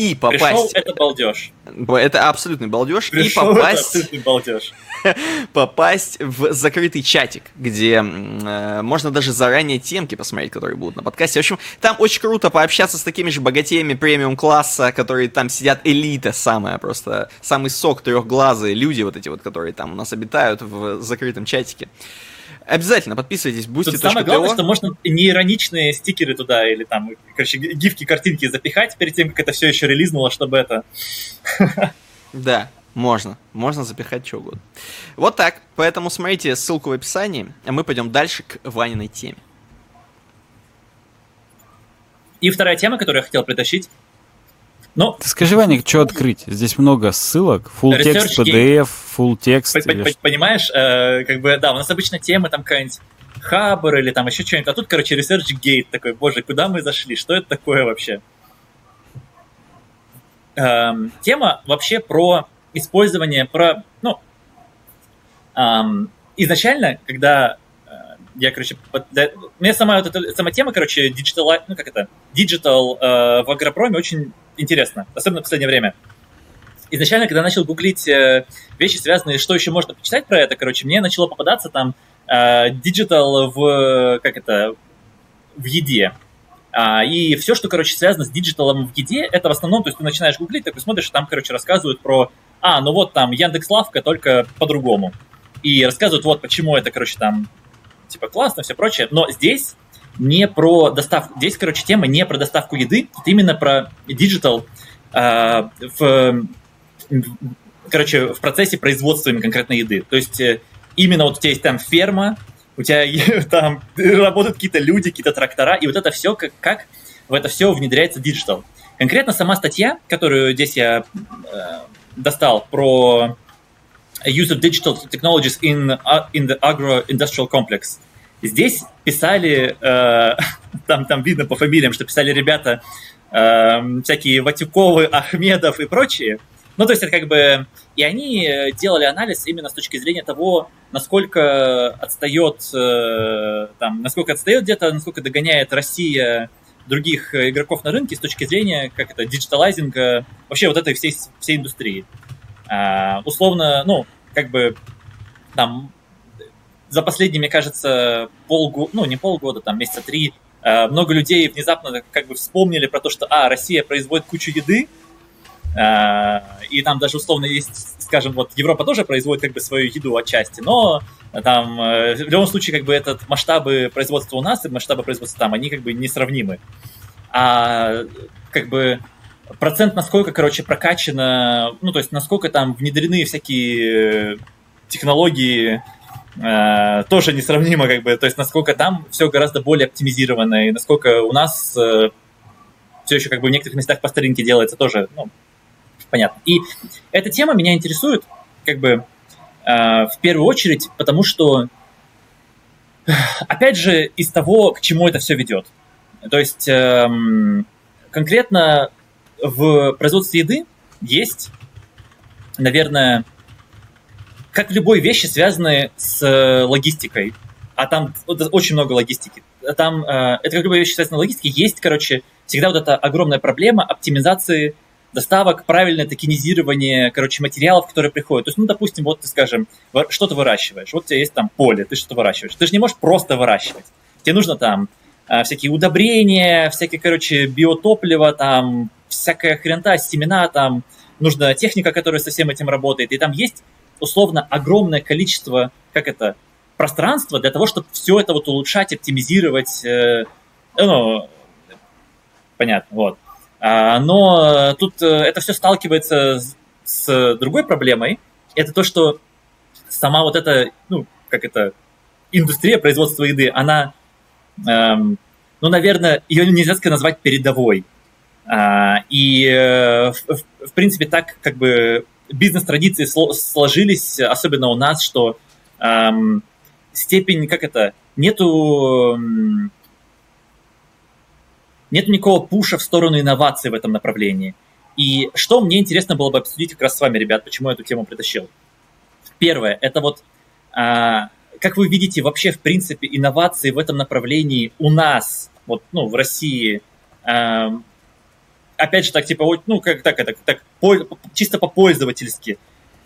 и попасть... Пришел, это балдеж. Это абсолютный балдеж. Пришел, и попасть... Это балдеж. [LAUGHS] попасть в закрытый чатик, где э, можно даже заранее темки посмотреть, которые будут на подкасте. В общем, там очень круто пообщаться с такими же богатеями премиум-класса, которые там сидят, элита самая просто, самый сок трехглазые люди вот эти вот, которые там у нас обитают в закрытом чатике. Обязательно подписывайтесь. Boosty. Самое главное, что можно неироничные стикеры туда или там, короче, гифки, картинки запихать перед тем, как это все еще релизнуло, чтобы это... [LAUGHS] Да, можно. Можно запихать что угодно. Вот так. Поэтому смотрите ссылку в описании, а мы пойдем дальше к Ваниной теме. И вторая тема, которую я хотел притащить. Ну, Ты скажи, Ваня, что открыть? Здесь много ссылок. Full текст, PDF, full текст. Понимаешь, э, как бы, да, у нас обычно темы там какая-нибудь Хабр или там еще что-нибудь, а тут, короче, ResearchGate такой, боже, куда мы зашли, что это такое вообще? Эм, тема вообще про использование, про, ну, эм, изначально, когда я, короче, под, да, мне сама вот эта сама тема, короче, диджитал, ну как это, диджитал э, в агропроме очень интересно, особенно в последнее время. Изначально, когда начал гуглить э, вещи, связанные, что еще можно почитать про это, короче, мне начало попадаться там диджитал э, в, как это, в еде. А, и все, что, короче, связано с диджиталом в еде, это в основном, то есть ты начинаешь гуглить, такой смотришь, там, короче, рассказывают про, а, ну вот там Яндекс Лавка, только по-другому. И рассказывают, вот почему это, короче, там типа классно, все прочее, но здесь не про доставку, здесь, короче, тема не про доставку еды, это именно про диджитал э, в, короче, в процессе производства конкретной еды. То есть э, именно вот у тебя есть там ферма, у тебя [LAUGHS] там работают какие-то люди, какие-то трактора, и вот это все, как, как в это все внедряется диджитал. Конкретно сама статья, которую здесь я э, достал про use of digital technologies in, uh, in the agro-industrial complex. Здесь писали, э, [LAUGHS] там, там видно по фамилиям, что писали ребята э, всякие Ватюковы, Ахмедов и прочие. Ну, то есть это как бы... И они делали анализ именно с точки зрения того, насколько отстает, э, там, насколько отстает где-то, насколько догоняет Россия других игроков на рынке с точки зрения, как это, digitalizing а, вообще вот этой всей, всей индустрии. А, условно, ну, как бы там за последние, мне кажется, полгода, ну, не полгода, там, месяца три, а, много людей внезапно как бы вспомнили про то, что, а, Россия производит кучу еды, а, и там даже условно есть, скажем, вот Европа тоже производит как бы свою еду отчасти, но там э, в любом случае как бы этот масштабы производства у нас и масштабы производства там, они как бы несравнимы. А как бы процент, насколько, короче, прокачано, ну, то есть, насколько там внедрены всякие технологии, э, тоже несравнимо, как бы, то есть, насколько там все гораздо более оптимизировано, и насколько у нас э, все еще, как бы, в некоторых местах по старинке делается тоже, ну, понятно. И эта тема меня интересует, как бы, э, в первую очередь, потому что, опять же, из того, к чему это все ведет. То есть, э, конкретно в производстве еды есть, наверное, как в любой вещи, связанные с э, логистикой, а там очень много логистики. Там, э, это как любая вещь, связанная с логистикой, есть, короче, всегда вот эта огромная проблема оптимизации доставок, правильное токенизирование, короче, материалов, которые приходят. То есть, ну, допустим, вот ты, скажем, что ты выращиваешь, вот у тебя есть там поле, ты что-то выращиваешь. Ты же не можешь просто выращивать. Тебе нужно там э, всякие удобрения, всякие, короче, биотопливо, там, всякая хрента, семена, там нужна техника, которая со всем этим работает. И там есть условно огромное количество, как это, пространства для того, чтобы все это вот улучшать, оптимизировать. Э, ну, понятно, вот. А, но тут э, это все сталкивается с, с другой проблемой. Это то, что сама вот эта, ну, как это, индустрия производства еды, она, эм, ну, наверное, ее нельзя сказать назвать передовой. А, и, э, в, в принципе, так как бы бизнес-традиции сложились, особенно у нас, что эм, степень, как это, нету, нету никакого пуша в сторону инноваций в этом направлении. И что мне интересно было бы обсудить как раз с вами, ребят, почему я эту тему притащил. Первое, это вот, а, как вы видите, вообще, в принципе, инновации в этом направлении у нас, вот, ну, в России, эм, опять же, так, типа, ну, как так, это, так, по, чисто по-пользовательски.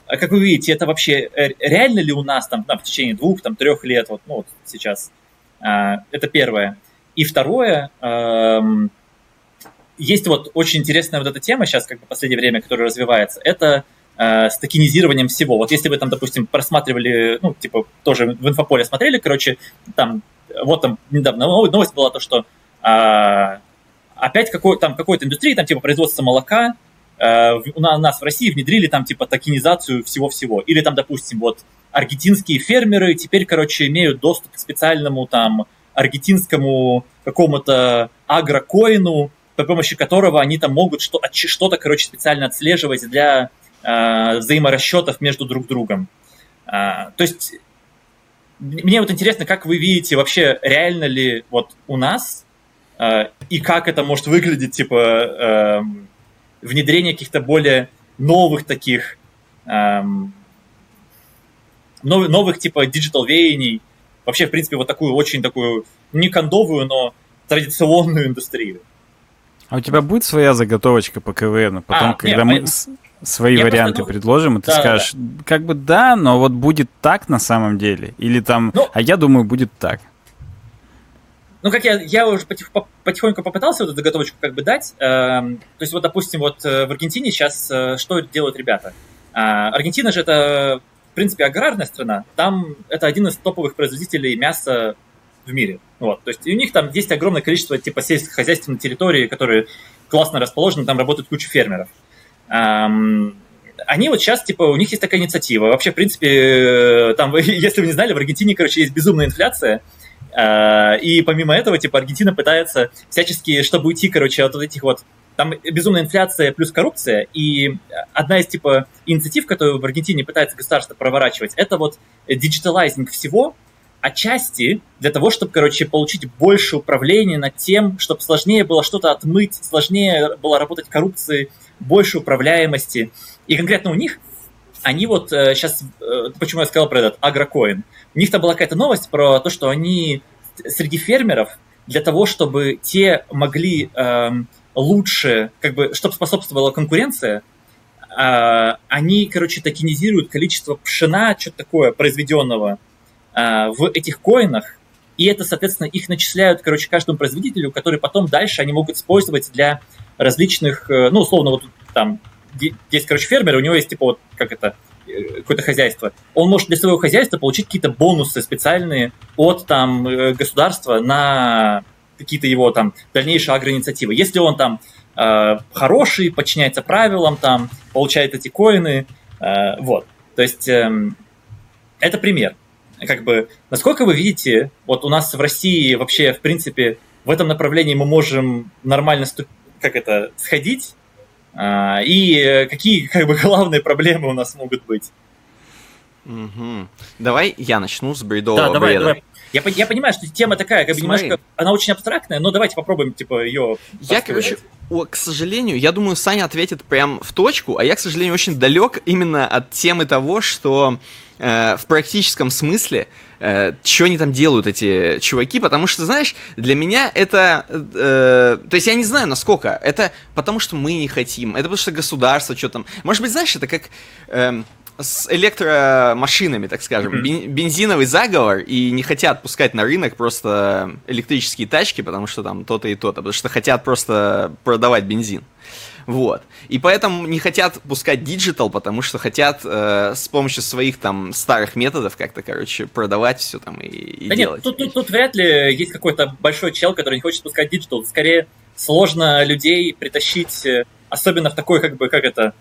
А как вы видите, это вообще э, реально ли у нас там, там в течение двух, там, трех лет, вот, ну, вот сейчас? А, это первое. И второе, эм, есть вот очень интересная вот эта тема сейчас, как бы в последнее время, которая развивается, это э, с токенизированием всего. Вот если вы там, допустим, просматривали, ну, типа, тоже в инфополе смотрели, короче, там, вот там недавно новость была то, что э, опять какой, там какой-то индустрии, там, типа, производство молока, э, у нас в России внедрили там, типа, токенизацию всего-всего. Или там, допустим, вот аргентинские фермеры теперь, короче, имеют доступ к специальному там аргентинскому какому-то агрокоину, при помощи которого они там могут что- что-то, короче, специально отслеживать для э, взаиморасчетов между друг другом. Э, то есть мне вот интересно, как вы видите вообще, реально ли вот у нас и как это может выглядеть, типа, э, внедрение каких-то более новых таких, э, новых, новых типа диджитал веяний, вообще, в принципе, вот такую очень такую, не кондовую, но традиционную индустрию. А у тебя будет своя заготовочка по КВН? Потом, а, когда нет, мы а... свои я варианты просто... предложим, и ты да, скажешь, да. как бы да, но вот будет так на самом деле. Или там, ну, а я думаю, будет так. Ну, как я, я уже потих, потихоньку попытался вот эту заготовочку как бы дать. Э, то есть, вот, допустим, вот э, в Аргентине сейчас э, что делают ребята? Э, Аргентина же это в принципе, аграрная страна, там это один из топовых производителей мяса в мире. Вот. То есть и у них там есть огромное количество типа сельскохозяйственной территории, которые классно расположены, там работают куча фермеров. Эм, они вот сейчас, типа, у них есть такая инициатива. Вообще, в принципе, там, [LAUGHS] если вы не знали, в Аргентине, короче, есть безумная инфляция, э, и помимо этого, типа, Аргентина пытается всячески, чтобы уйти, короче, от вот этих вот там безумная инфляция плюс коррупция, и одна из типа инициатив, которую в Аргентине пытается государство проворачивать, это вот digitalizing всего, отчасти для того, чтобы, короче, получить больше управления над тем, чтобы сложнее было что-то отмыть, сложнее было работать коррупцией, больше управляемости. И конкретно у них, они вот э, сейчас, э, почему я сказал про этот агрокоин, у них там была какая-то новость про то, что они среди фермеров для того, чтобы те могли э, лучше, как бы, чтобы способствовала конкуренция, а, они, короче, токенизируют количество пшена, что-то такое, произведенного а, в этих коинах, и это, соответственно, их начисляют, короче, каждому производителю, который потом дальше они могут использовать для различных, э, ну, условно, вот там есть, короче, фермер, у него есть, типа, вот, как это, э, какое-то хозяйство. Он может для своего хозяйства получить какие-то бонусы специальные от, там, э, государства на какие-то его там дальнейшие агроинициативы. Если он там э, хороший, подчиняется правилам, там, получает эти коины, вот. То есть э, это пример. Как бы, насколько вы видите, вот у нас в России вообще, в принципе, в этом направлении мы можем нормально как это, сходить, и какие как бы [LAUGHS] главные проблемы у нас могут быть? Угу. Давай я начну с бредового да, давай, бреда. Давай. Я, я понимаю, что тема такая, как бы Смотри. немножко, она очень абстрактная, но давайте попробуем, типа, ее... Я, короче, о, к сожалению, я думаю, Саня ответит прям в точку, а я, к сожалению, очень далек именно от темы того, что э, в практическом смысле э, что они там делают, эти чуваки, потому что, знаешь, для меня это... Э, то есть я не знаю, насколько. Это потому что мы не хотим, это потому что государство что там... Может быть, знаешь, это как... Э, с электромашинами, так скажем. Mm-hmm. Бензиновый заговор, и не хотят пускать на рынок просто электрические тачки, потому что там то-то и то-то, потому что хотят просто продавать бензин. Вот. И поэтому не хотят пускать digital, потому что хотят э, с помощью своих там старых методов как-то, короче, продавать все там и, и да делать. Нет, тут, тут, тут вряд ли есть какой-то большой чел, который не хочет пускать digital. Скорее, сложно людей притащить, э, особенно в такой, как бы, как это,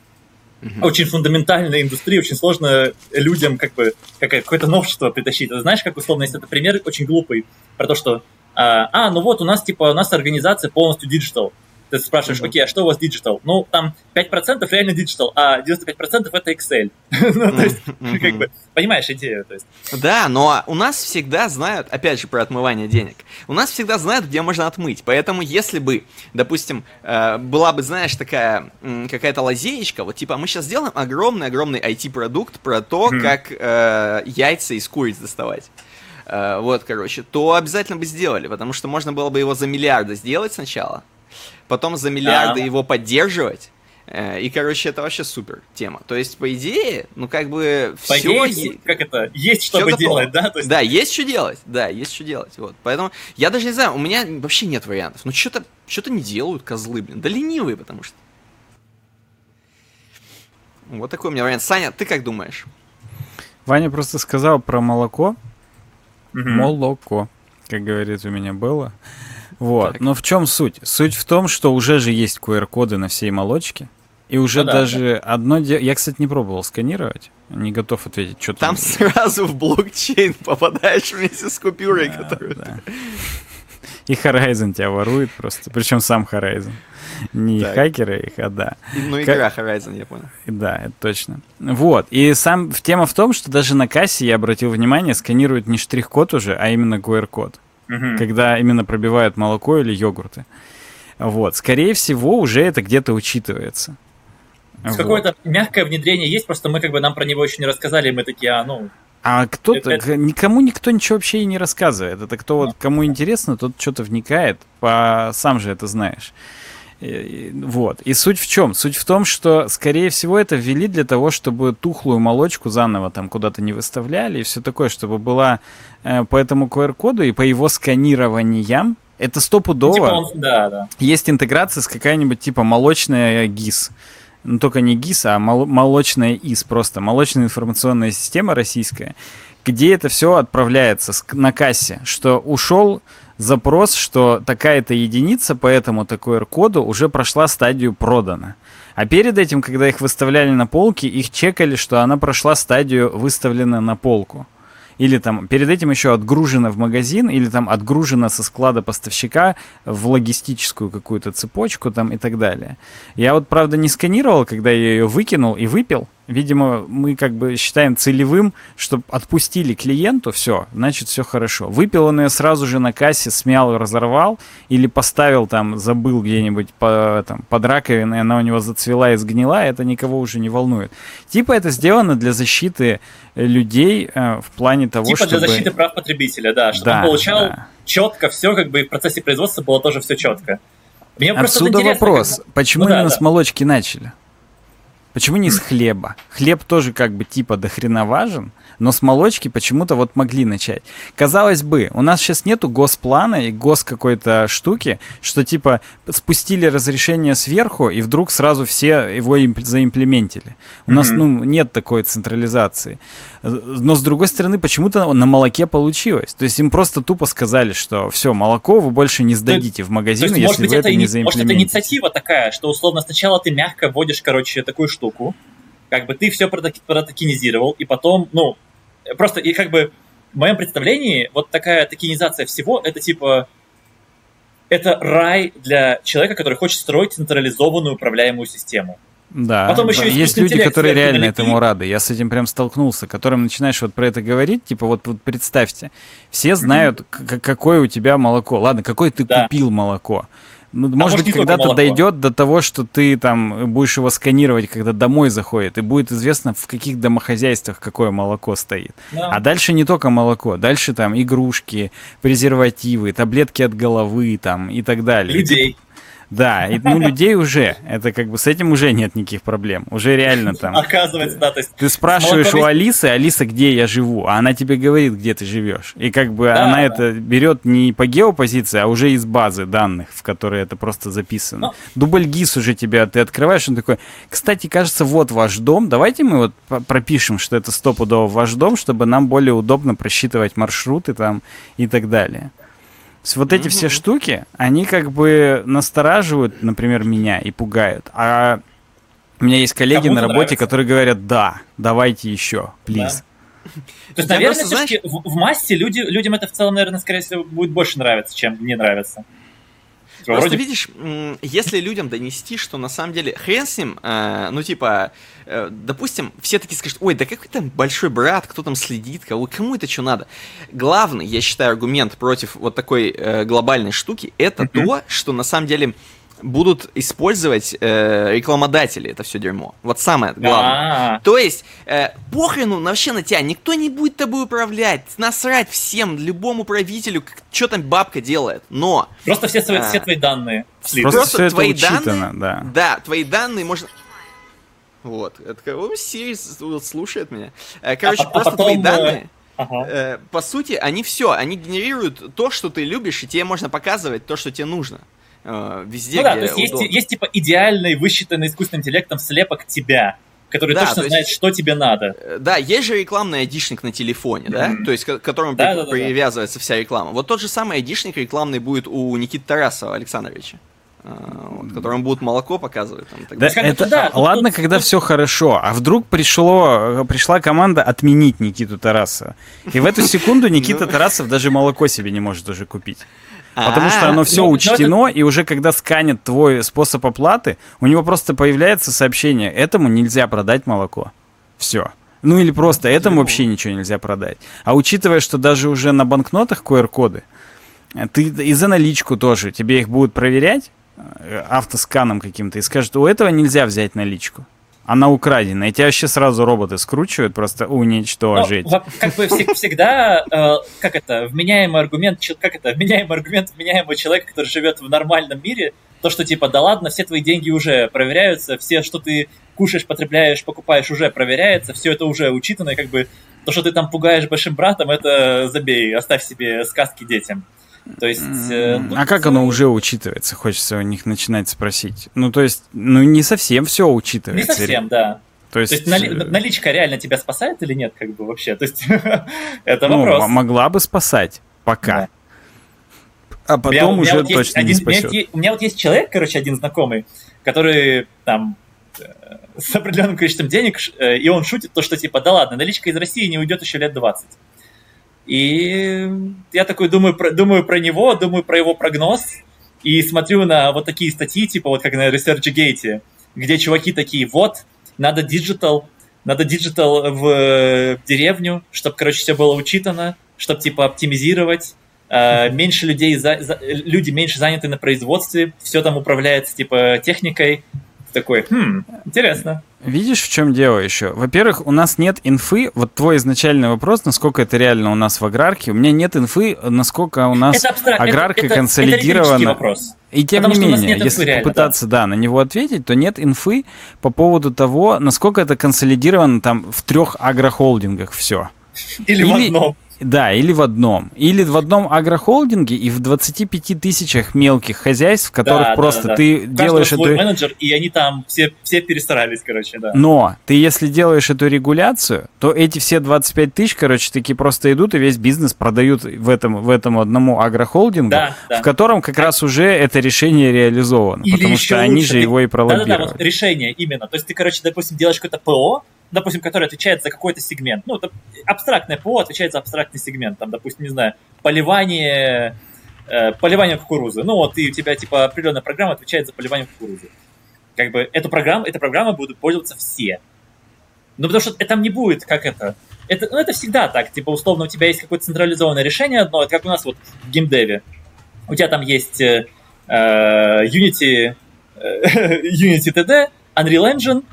mm-hmm. очень фундаментальная индустрия, очень сложно людям как бы какое-то новшество притащить. Знаешь, как условно, если это пример очень глупый, про то, что а, а, ну вот у нас типа у нас организация полностью digital. Ты спрашиваешь, mm-hmm. окей, а что у вас digital? Ну, там 5% реально digital, а 95% это Excel. [LAUGHS] ну, то есть, как бы, понимаешь идею, то есть. Да, но у нас всегда знают, опять же, про отмывание денег, у нас всегда знают, где можно отмыть. Поэтому, если бы, допустим, э, была бы, знаешь, такая какая-то лазеечка, вот типа, мы сейчас сделаем огромный-огромный IT-продукт про то, как э, яйца из куриц доставать э, вот, короче, то обязательно бы сделали, потому что можно было бы его за миллиарды сделать сначала, потом за миллиарды а... его поддерживать. Э, и, короче, это вообще супер тема. То есть, по идее, ну, как бы, по все... Идее, как это, есть что делать, да? То есть... Да, есть что делать, да, есть что делать, вот. Поэтому, я даже не знаю, у меня вообще нет вариантов. Ну, что-то что не делают козлы, блин. Да ленивые, потому что. Вот такой у меня вариант. Саня, ты как думаешь? Ваня просто сказал про молоко. Угу. Молоко, как говорит у меня было. Вот. Так. Но в чем суть? Суть в том, что уже же есть QR-коды на всей молочке. И уже ну, даже да. одно дело... Я, кстати, не пробовал сканировать. Не готов ответить, что там. Там сразу в блокчейн попадаешь вместе с купюрой, да, которую да. ты... И Horizon тебя ворует просто. Причем сам Horizon. Не так. хакеры их, а да. Ну, игра Horizon, я понял. Да, это точно. Вот. И сам тема в том, что даже на кассе, я обратил внимание, сканируют не штрих-код уже, а именно QR-код. Угу. Когда именно пробивают молоко или йогурты. Вот. Скорее всего, уже это где-то учитывается. Вот. Какое-то мягкое внедрение есть, просто мы как бы нам про него еще не рассказали, мы такие, а, ну, а кто-то, это... никому никто ничего вообще и не рассказывает. Это кто вот, кому интересно, тот что-то вникает, по, сам же это знаешь. Вот. И суть в чем? Суть в том, что, скорее всего, это ввели для того, чтобы тухлую молочку заново там куда-то не выставляли и все такое, чтобы была э, по этому QR-коду и по его сканированиям. Это стопудово. Типа он, да, да. Есть интеграция с какая-нибудь типа молочная ГИС ну только не ГИС, а мол- молочная ИС просто, молочная информационная система российская, где это все отправляется на кассе, что ушел запрос, что такая-то единица по этому такой коду уже прошла стадию продана. А перед этим, когда их выставляли на полке, их чекали, что она прошла стадию выставлена на полку или там перед этим еще отгружена в магазин, или там отгружена со склада поставщика в логистическую какую-то цепочку там и так далее. Я вот, правда, не сканировал, когда я ее выкинул и выпил, Видимо, мы как бы считаем целевым, чтобы отпустили клиенту, все, значит, все хорошо. Выпил он ее сразу же на кассе, смял и разорвал, или поставил там, забыл где-нибудь по, там, под раковиной, она у него зацвела и сгнила, это никого уже не волнует. Типа это сделано для защиты людей э, в плане того, типа чтобы... Типа для защиты прав потребителя, да, чтобы да, он получал да. четко все, как бы и в процессе производства было тоже все четко. Мне Отсюда вопрос, как... почему ну, именно да, с молочки начали? Почему не с хлеба? Хлеб тоже как бы типа дохрена важен, но с молочки почему-то вот могли начать. Казалось бы, у нас сейчас нету госплана и гос какой-то штуки, что типа спустили разрешение сверху и вдруг сразу все его заимплементили. У mm-hmm. нас ну нет такой централизации. Но с другой стороны, почему-то на молоке получилось. То есть им просто тупо сказали, что все, молоко вы больше не сдадите в магазин, если может быть, вы это, это не заимплементите. Может, это инициатива такая, что условно сначала ты мягко вводишь, короче, такую штуку, как бы ты все протокенизировал, и потом, ну, просто, и как бы в моем представлении вот такая токенизация всего, это типа это рай для человека, который хочет строить централизованную управляемую систему. Да, Потом еще есть люди, которые реально налепили. этому рады. Я с этим прям столкнулся, которым начинаешь вот про это говорить, типа вот, вот представьте, все знают, mm-hmm. какое у тебя молоко. Ладно, какое ты да. купил молоко. Ну, а может быть, когда-то дойдет до того, что ты там будешь его сканировать, когда домой заходит, и будет известно, в каких домохозяйствах какое молоко стоит. Да. А дальше не только молоко, дальше там игрушки, презервативы, таблетки от головы там и так далее. Людей. Да, и ну людей уже, это как бы с этим уже нет никаких проблем. Уже реально там. Оказывается, да, то есть. Ты спрашиваешь у Алисы, Алиса, где я живу, а она тебе говорит, где ты живешь. И как бы да, она да. это берет не по геопозиции, а уже из базы данных, в которой это просто записано. Но... Дубльгиз уже тебя, ты открываешь, он такой, кстати, кажется, вот ваш дом, давайте мы вот пропишем, что это стопудово ваш дом, чтобы нам более удобно просчитывать маршруты там и так далее есть вот эти все штуки, они как бы настораживают, например, меня и пугают. А у меня есть коллеги Кому на работе, нравится. которые говорят, да, давайте еще, please. Да. То есть, наверное, все-таки в, в массе люди, людям это в целом, наверное, скорее всего, будет больше нравиться, чем не нравится. Просто вроде... видишь, если людям донести, что на самом деле хрен с ним, э, ну типа, э, допустим, все таки скажут, ой, да какой там большой брат, кто там следит, кого, кому это что надо. Главный, я считаю, аргумент против вот такой э, глобальной штуки, это mm-hmm. то, что на самом деле будут использовать э, рекламодатели это все дерьмо. Вот самое главное. А-а-а. То есть, э, похрену вообще на тебя, никто не будет тобой управлять, насрать всем, любому правителю, что там бабка делает, но... Просто все, свои, а, все твои данные. Просто, просто все твои это данные, да. Да, твои данные можно... Вот, это о, Сири слушает меня. Э, короче, а, просто а потом, твои данные... Ага. Э, по сути, они все, они генерируют то, что ты любишь, и тебе можно показывать то, что тебе нужно. Э, везде, ну да, то есть есть, есть типа идеальный, высчитанный искусственным интеллектом слепок тебя, который да, точно то знает, что тебе надо. Э, да, есть же рекламный айдишник на телефоне, да, mm-hmm. то есть к которому да, при, да, да, привязывается да. вся реклама. Вот тот же самый айдишник рекламный будет у Никиты Тарасова Александровича. А, вот, которым будут молоко показывать. Там, да, это, да, ладно, тут, когда тут... все хорошо, а вдруг пришло, пришла команда отменить Никиту Тарасова. И в эту секунду [LAUGHS] Никита ну. Тарасов даже молоко себе не может уже купить. Потому что оно все ну, учтено, и уже когда сканит твой способ оплаты, у него просто появляется сообщение, этому нельзя продать молоко. Все. Ну или просто этому вообще ничего нельзя продать. А учитывая, что даже уже на банкнотах QR-коды, ты и за наличку тоже, тебе их будут проверять э, автосканом каким-то и скажут, у этого нельзя взять наличку она украдена, и тебя вообще сразу роботы скручивают, просто уничтожить. Ну, как бы всегда, э, как это, вменяемый аргумент, как это, вменяемый аргумент вменяемого человека, который живет в нормальном мире, то, что типа, да ладно, все твои деньги уже проверяются, все, что ты кушаешь, потребляешь, покупаешь, уже проверяется, все это уже учитано, и как бы то, что ты там пугаешь большим братом, это забей, оставь себе сказки детям. То есть... Э, ну, а как оно уже учитывается, хочется у них начинать спросить? Ну, то есть, ну, не совсем все учитывается. Не совсем, да. То есть, То есть нали, э, наличка реально тебя спасает или нет, как бы вообще? То есть, [LAUGHS] это ну, вопрос. могла бы спасать, пока. Да. А потом меня, уже меня точно один, не спасет. У меня, у меня вот есть человек, короче, один знакомый, который там э, [LAUGHS] с определенным количеством денег, и он шутит то, что типа, да ладно, наличка из России не уйдет еще лет 20. И я такой думаю про, думаю про него, думаю про его прогноз, и смотрю на вот такие статьи, типа вот как на ResearchGate, где чуваки такие, вот, надо digital, надо digital в деревню, чтобы, короче, все было учитано, чтобы, типа, оптимизировать, э, меньше людей, за, за, люди меньше заняты на производстве, все там управляется, типа, техникой. Такой, хм, интересно. Видишь, в чем дело еще? Во-первых, у нас нет инфы. Вот твой изначальный вопрос, насколько это реально у нас в аграрке. У меня нет инфы, насколько у нас абстрак... аграрка это, консолидирована. Это, вопрос. И тем Потому не менее, если реально, попытаться, да. да, на него ответить, то нет инфы по поводу того, насколько это консолидировано там в трех агрохолдингах все. Или, Или в одном. Да, или в одном. Или в одном агрохолдинге и в 25 тысячах мелких хозяйств, в которых да, просто да, да. ты Каждого делаешь свой эту... менеджер, и они там все, все перестарались, короче, да. Но ты если делаешь эту регуляцию, то эти все 25 тысяч, короче, такие просто идут и весь бизнес продают в этом, в этом одному агрохолдингу, да, да. в котором как раз уже это решение реализовано, Или потому что лучше, они же его и пролоббировали. Да-да-да, вот решение именно. То есть ты, короче, допустим, делаешь какое-то ПО, допустим, который отвечает за какой-то сегмент. Ну, абстрактное ПО отвечает за абстрактный сегмент. Там, допустим, не знаю, поливание, э, поливание кукурузы. Ну, вот и у тебя, типа, определенная программа отвечает за поливание кукурузы. Как бы эту программу, эта программа будут пользоваться все. Ну, потому что там не будет, как это... Это, ну, это всегда так. Типа, условно, у тебя есть какое-то централизованное решение одно, это как у нас вот в геймдеве. У тебя там есть э, э Unity, э, [LAUGHS] Unity TD, Unreal Engine,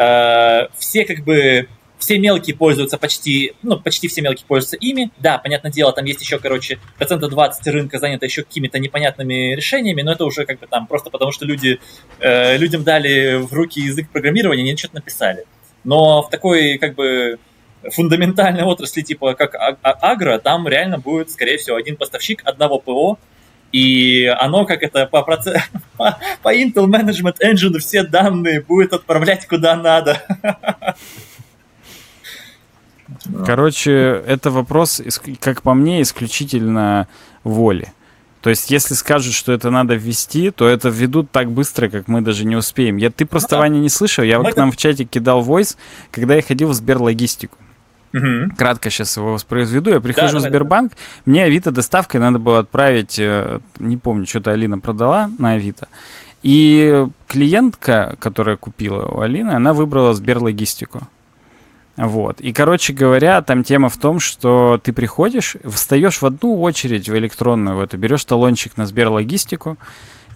Э, все как бы все мелкие пользуются почти, ну, почти все мелкие пользуются ими. Да, понятное дело, там есть еще, короче, процента 20 рынка занято еще какими-то непонятными решениями, но это уже как бы там просто потому, что люди, э, людям дали в руки язык программирования, они что-то написали. Но в такой, как бы, фундаментальной отрасли, типа как а-, а- агро, там реально будет, скорее всего, один поставщик одного ПО, и оно, как это, по, процесс... [LAUGHS] по, по Intel Management Engine все данные будет отправлять куда надо. Короче, это вопрос, как по мне, исключительно воли. То есть, если скажут, что это надо ввести, то это введут так быстро, как мы даже не успеем. Я, ты просто, ну, да. Ваня, не слышал. Я вот к нам в чате кидал войс, когда я ходил в Сберлогистику. Угу. Кратко сейчас его воспроизведу. Я прихожу да, в Сбербанк, давай. мне Авито доставкой надо было отправить, э, не помню, что-то Алина продала на Авито. И клиентка, которая купила у Алины, она выбрала Сберлогистику. Вот. И, короче говоря, там тема в том, что ты приходишь, встаешь в одну очередь в электронную, в эту, берешь талончик на Сберлогистику,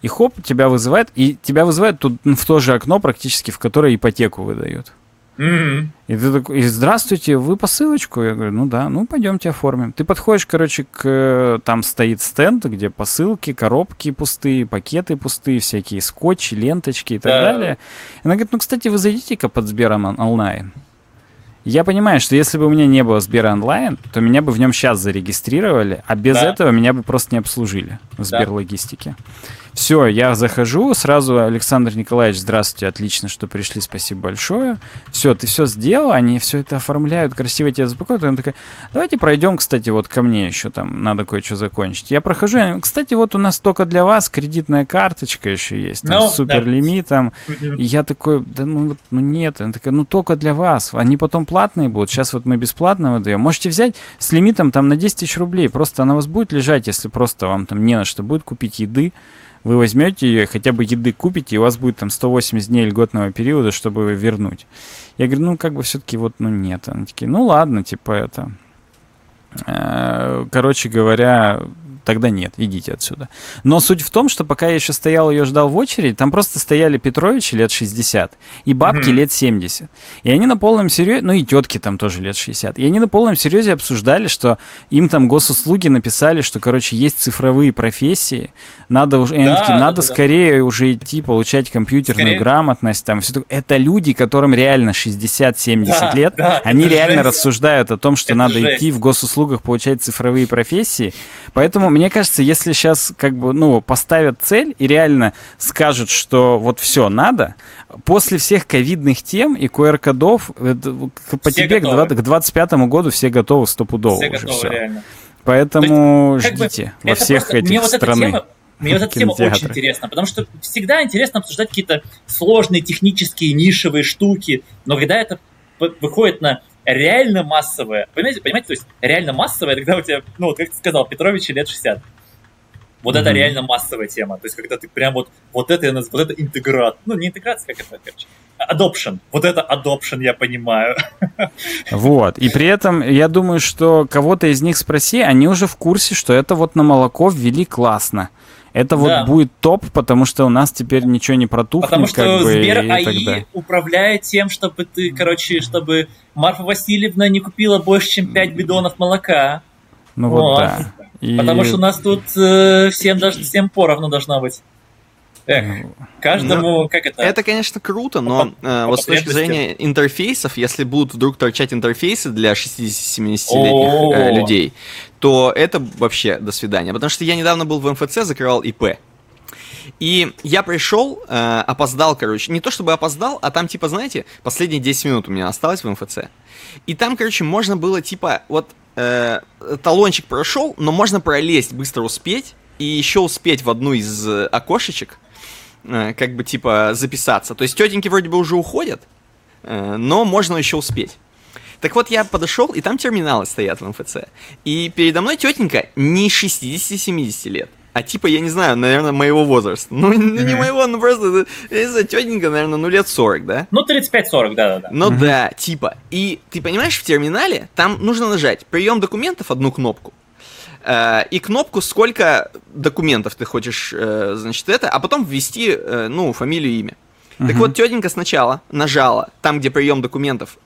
и хоп, тебя вызывает, и тебя вызывают тут в то же окно практически, в которое ипотеку выдают. Mm-hmm. И ты такой, и здравствуйте, вы посылочку? Я говорю, ну да, ну пойдемте оформим. Ты подходишь, короче, к там стоит стенд, где посылки, коробки пустые, пакеты пустые, всякие скотчи, ленточки и так да. далее. И она говорит, ну, кстати, вы зайдите-ка под Сбером онлайн. Я понимаю, что если бы у меня не было Сбера онлайн, то меня бы в нем сейчас зарегистрировали, а без да. этого меня бы просто не обслужили в Сберлогистике. Да. Все, я захожу, сразу Александр Николаевич, здравствуйте, отлично, что пришли, спасибо большое. Все, ты все сделал, они все это оформляют, красиво тебя запакуют. Она такая, давайте пройдем, кстати, вот ко мне еще там, надо кое-что закончить. Я прохожу, я, кстати, вот у нас только для вас кредитная карточка еще есть, там, no, с суперлимитом. Да. И я такой, да ну, ну нет, она такая, ну только для вас. Они потом платные будут, сейчас вот мы бесплатно выдаем. Можете взять с лимитом там на 10 тысяч рублей, просто она у вас будет лежать, если просто вам там не на что будет купить еды, вы возьмете ее, хотя бы еды купите, и у вас будет там 180 дней льготного периода, чтобы вернуть. Я говорю, ну, как бы все-таки вот, ну, нет. Они такие, ну, ладно, типа это. Э, короче говоря, тогда нет, идите отсюда. Но суть в том, что пока я еще стоял ее ждал в очереди, там просто стояли Петровичи лет 60 и бабки mm-hmm. лет 70. И они на полном серьезе, ну и тетки там тоже лет 60. И они на полном серьезе обсуждали, что им там госуслуги написали, что, короче, есть цифровые профессии, надо уже, да, такие, надо да, скорее да. уже идти получать компьютерную скорее. грамотность, там все Это люди, которым реально 60-70 да, лет, да, они реально жесть. рассуждают о том, что это надо жесть. идти в госуслугах получать цифровые профессии. Поэтому мне кажется, если сейчас как бы, ну, поставят цель и реально скажут, что вот все надо, после всех ковидных тем и QR-кодов по все тебе готовы. к 2025 году все готовы стопудово все уже готовы, все. Реально. Поэтому есть, ждите бы, во всех просто, этих вот страны. Тема, мне вот эта тема очень интересна, потому что всегда интересно обсуждать какие-то сложные технические нишевые штуки, но когда это выходит на реально массовое. Понимаете, понимаете, то есть реально массовое, когда у тебя, ну, вот как ты сказал, Петрович лет 60. Вот mm-hmm. это реально массовая тема. То есть, когда ты прям вот, вот это, вот это интеграт. Ну, не интеграция, как это, короче. Adoption. Вот это adoption, я понимаю. [LAUGHS] Вот. И при этом, я думаю, что кого-то из них спроси, они уже в курсе, что это вот на молоко ввели классно. Это вот да. будет топ, потому что у нас теперь ничего не протухнет. Потому что как бы, Сбер АИ управляет тем, чтобы ты, короче, чтобы Марфа Васильевна не купила больше, чем 5 бидонов молока. Ну вот, вот да. И... Потому что у нас тут э, всем, даже, всем поровну должно быть. Эх, каждому, ну, как это? Это, конечно, круто, но по, э, вот с точки зрения интерфейсов, если будут вдруг торчать интерфейсы для 60-70-летних э, людей, то это вообще до свидания. Потому что я недавно был в МФЦ, закрывал ИП. И я пришел, э, опоздал, короче. Не то чтобы опоздал, а там, типа, знаете, последние 10 минут у меня осталось в МФЦ. И там, короче, можно было, типа, вот э, талончик прошел, но можно пролезть, быстро успеть. И еще успеть в одну из э, окошечек как бы типа записаться. То есть тетеньки вроде бы уже уходят, э, но можно еще успеть. Так вот, я подошел, и там терминалы стоят в МФЦ. И передо мной тетенька не 60-70 лет. А типа, я не знаю, наверное, моего возраста. Ну, ну не моего, ну просто, я не знаю, тетенька, наверное, ну лет 40, да? Ну, 35-40, да-да-да. Ну mm-hmm. да, типа. И ты понимаешь, в терминале там нужно нажать прием документов одну кнопку, Э, и кнопку, сколько документов ты хочешь, э, значит, это, а потом ввести, э, ну, фамилию и имя. Uh-huh. Так вот, тетенька сначала нажала, там, где прием документов,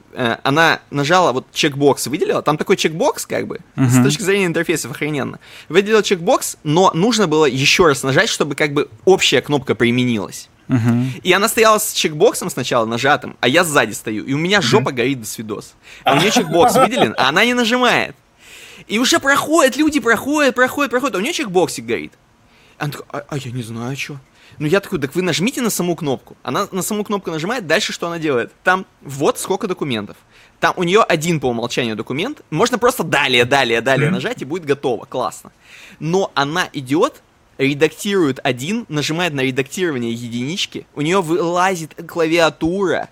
она нажала, вот чекбокс выделила, там такой чекбокс, как бы, uh-huh. с точки зрения интерфейсов охрененно. Выделила чекбокс, но нужно было еще раз нажать, чтобы как бы общая кнопка применилась. Uh-huh. И она стояла с чекбоксом сначала нажатым, а я сзади стою, и у меня жопа uh-huh. горит до свидос. А у нее чекбокс выделен, а она не нажимает. И уже проходят, люди проходят, проходят, проходят, а у нее чекбоксик горит. Она такая, а, а я не знаю, что. Ну я такой, так вы нажмите на саму кнопку. Она на саму кнопку нажимает, дальше что она делает? Там вот сколько документов. Там у нее один по умолчанию документ. Можно просто далее, далее, далее нажать и будет готово. Классно. Но она идет, редактирует один, нажимает на редактирование единички, у нее вылазит клавиатура,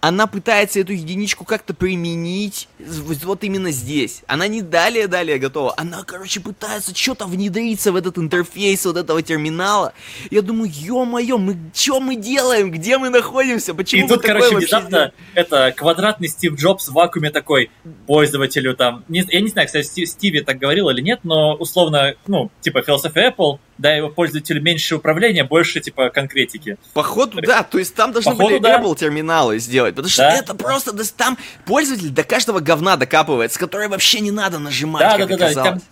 она пытается эту единичку как-то применить вот именно здесь. Она не далее-далее готова. Она, короче, пытается что-то внедриться в этот интерфейс вот этого терминала. Я думаю, ё-моё, мы что мы делаем? Где мы находимся? Почему И тут, короче, внезапно это квадратный Стив Джобс в вакууме такой пользователю там. Не, я не знаю, кстати, Стиви так говорил или нет, но условно, ну, типа философия Apple да, его пользователю меньше управления, больше, типа, конкретики. Походу, да, то есть там должны Походу, были да. Apple терминалы сделать, потому что да. это просто, да, там пользователь до каждого говна докапывается, который вообще не надо нажимать, да, как да, да, оказалось. Да, там...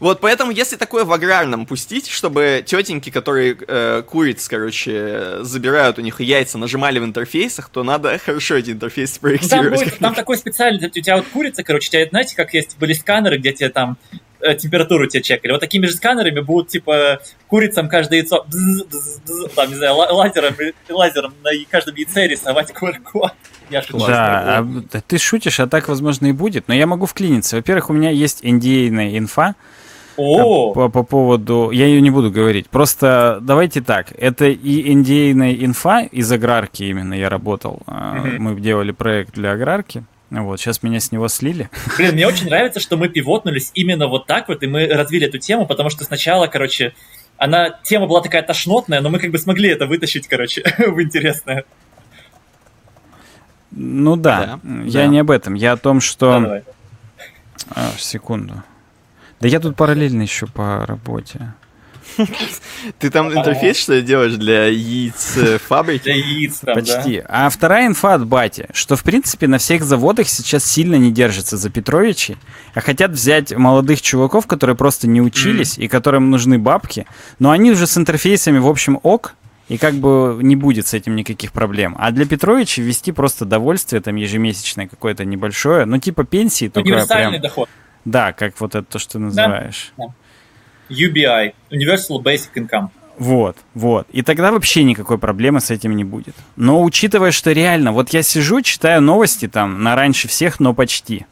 Вот поэтому, если такое в аграрном пустить, чтобы тетеньки, которые э, куриц, короче, забирают у них яйца, нажимали в интерфейсах, то надо хорошо эти интерфейсы проектировать. Ну, там, будет, там такой специальный, у тебя вот курица, короче, у тебя, знаете, как есть были сканеры, где тебе там температуру тебе чекали. Вот такими же сканерами будут, типа, курицам каждое яйцо, бз, бз, бз, там, не знаю, лазером, лазером на каждом яйце рисовать QR-код. [LAUGHS] Я шучу. Да, а, ты шутишь, а так, возможно, и будет. Но я могу вклиниться. Во-первых, у меня есть NDA-ная инфа, о! По, по поводу... Я ее не буду говорить. Просто давайте так. Это и NDA-ная инфа из аграрки именно я работал. Mm-hmm. Мы делали проект для аграрки. Вот, сейчас меня с него слили. Блин, мне очень [LAUGHS] нравится, что мы пивотнулись именно вот так вот, и мы развили эту тему, потому что сначала, короче, она, тема была такая тошнотная, но мы как бы смогли это вытащить, короче, [LAUGHS] в интересное. Ну да, да я да. не об этом, я о том, что... Да, а, секунду. Да я тут параллельно еще по работе. [LAUGHS] Ты там интерфейс что ли делаешь для яиц фабрики? Для яиц там, Почти. Да? А вторая инфа от бати, что в принципе на всех заводах сейчас сильно не держатся за Петровичей, а хотят взять молодых чуваков, которые просто не учились mm. и которым нужны бабки, но они уже с интерфейсами в общем ок, и как бы не будет с этим никаких проблем. А для Петровича ввести просто довольствие там ежемесячное какое-то небольшое, ну типа пенсии, только прям... доход. Да, как вот это то, что ты называешь. Да. UBI, Universal Basic Income. Вот, вот. И тогда вообще никакой проблемы с этим не будет. Но учитывая, что реально, вот я сижу, читаю новости там на раньше всех, но почти.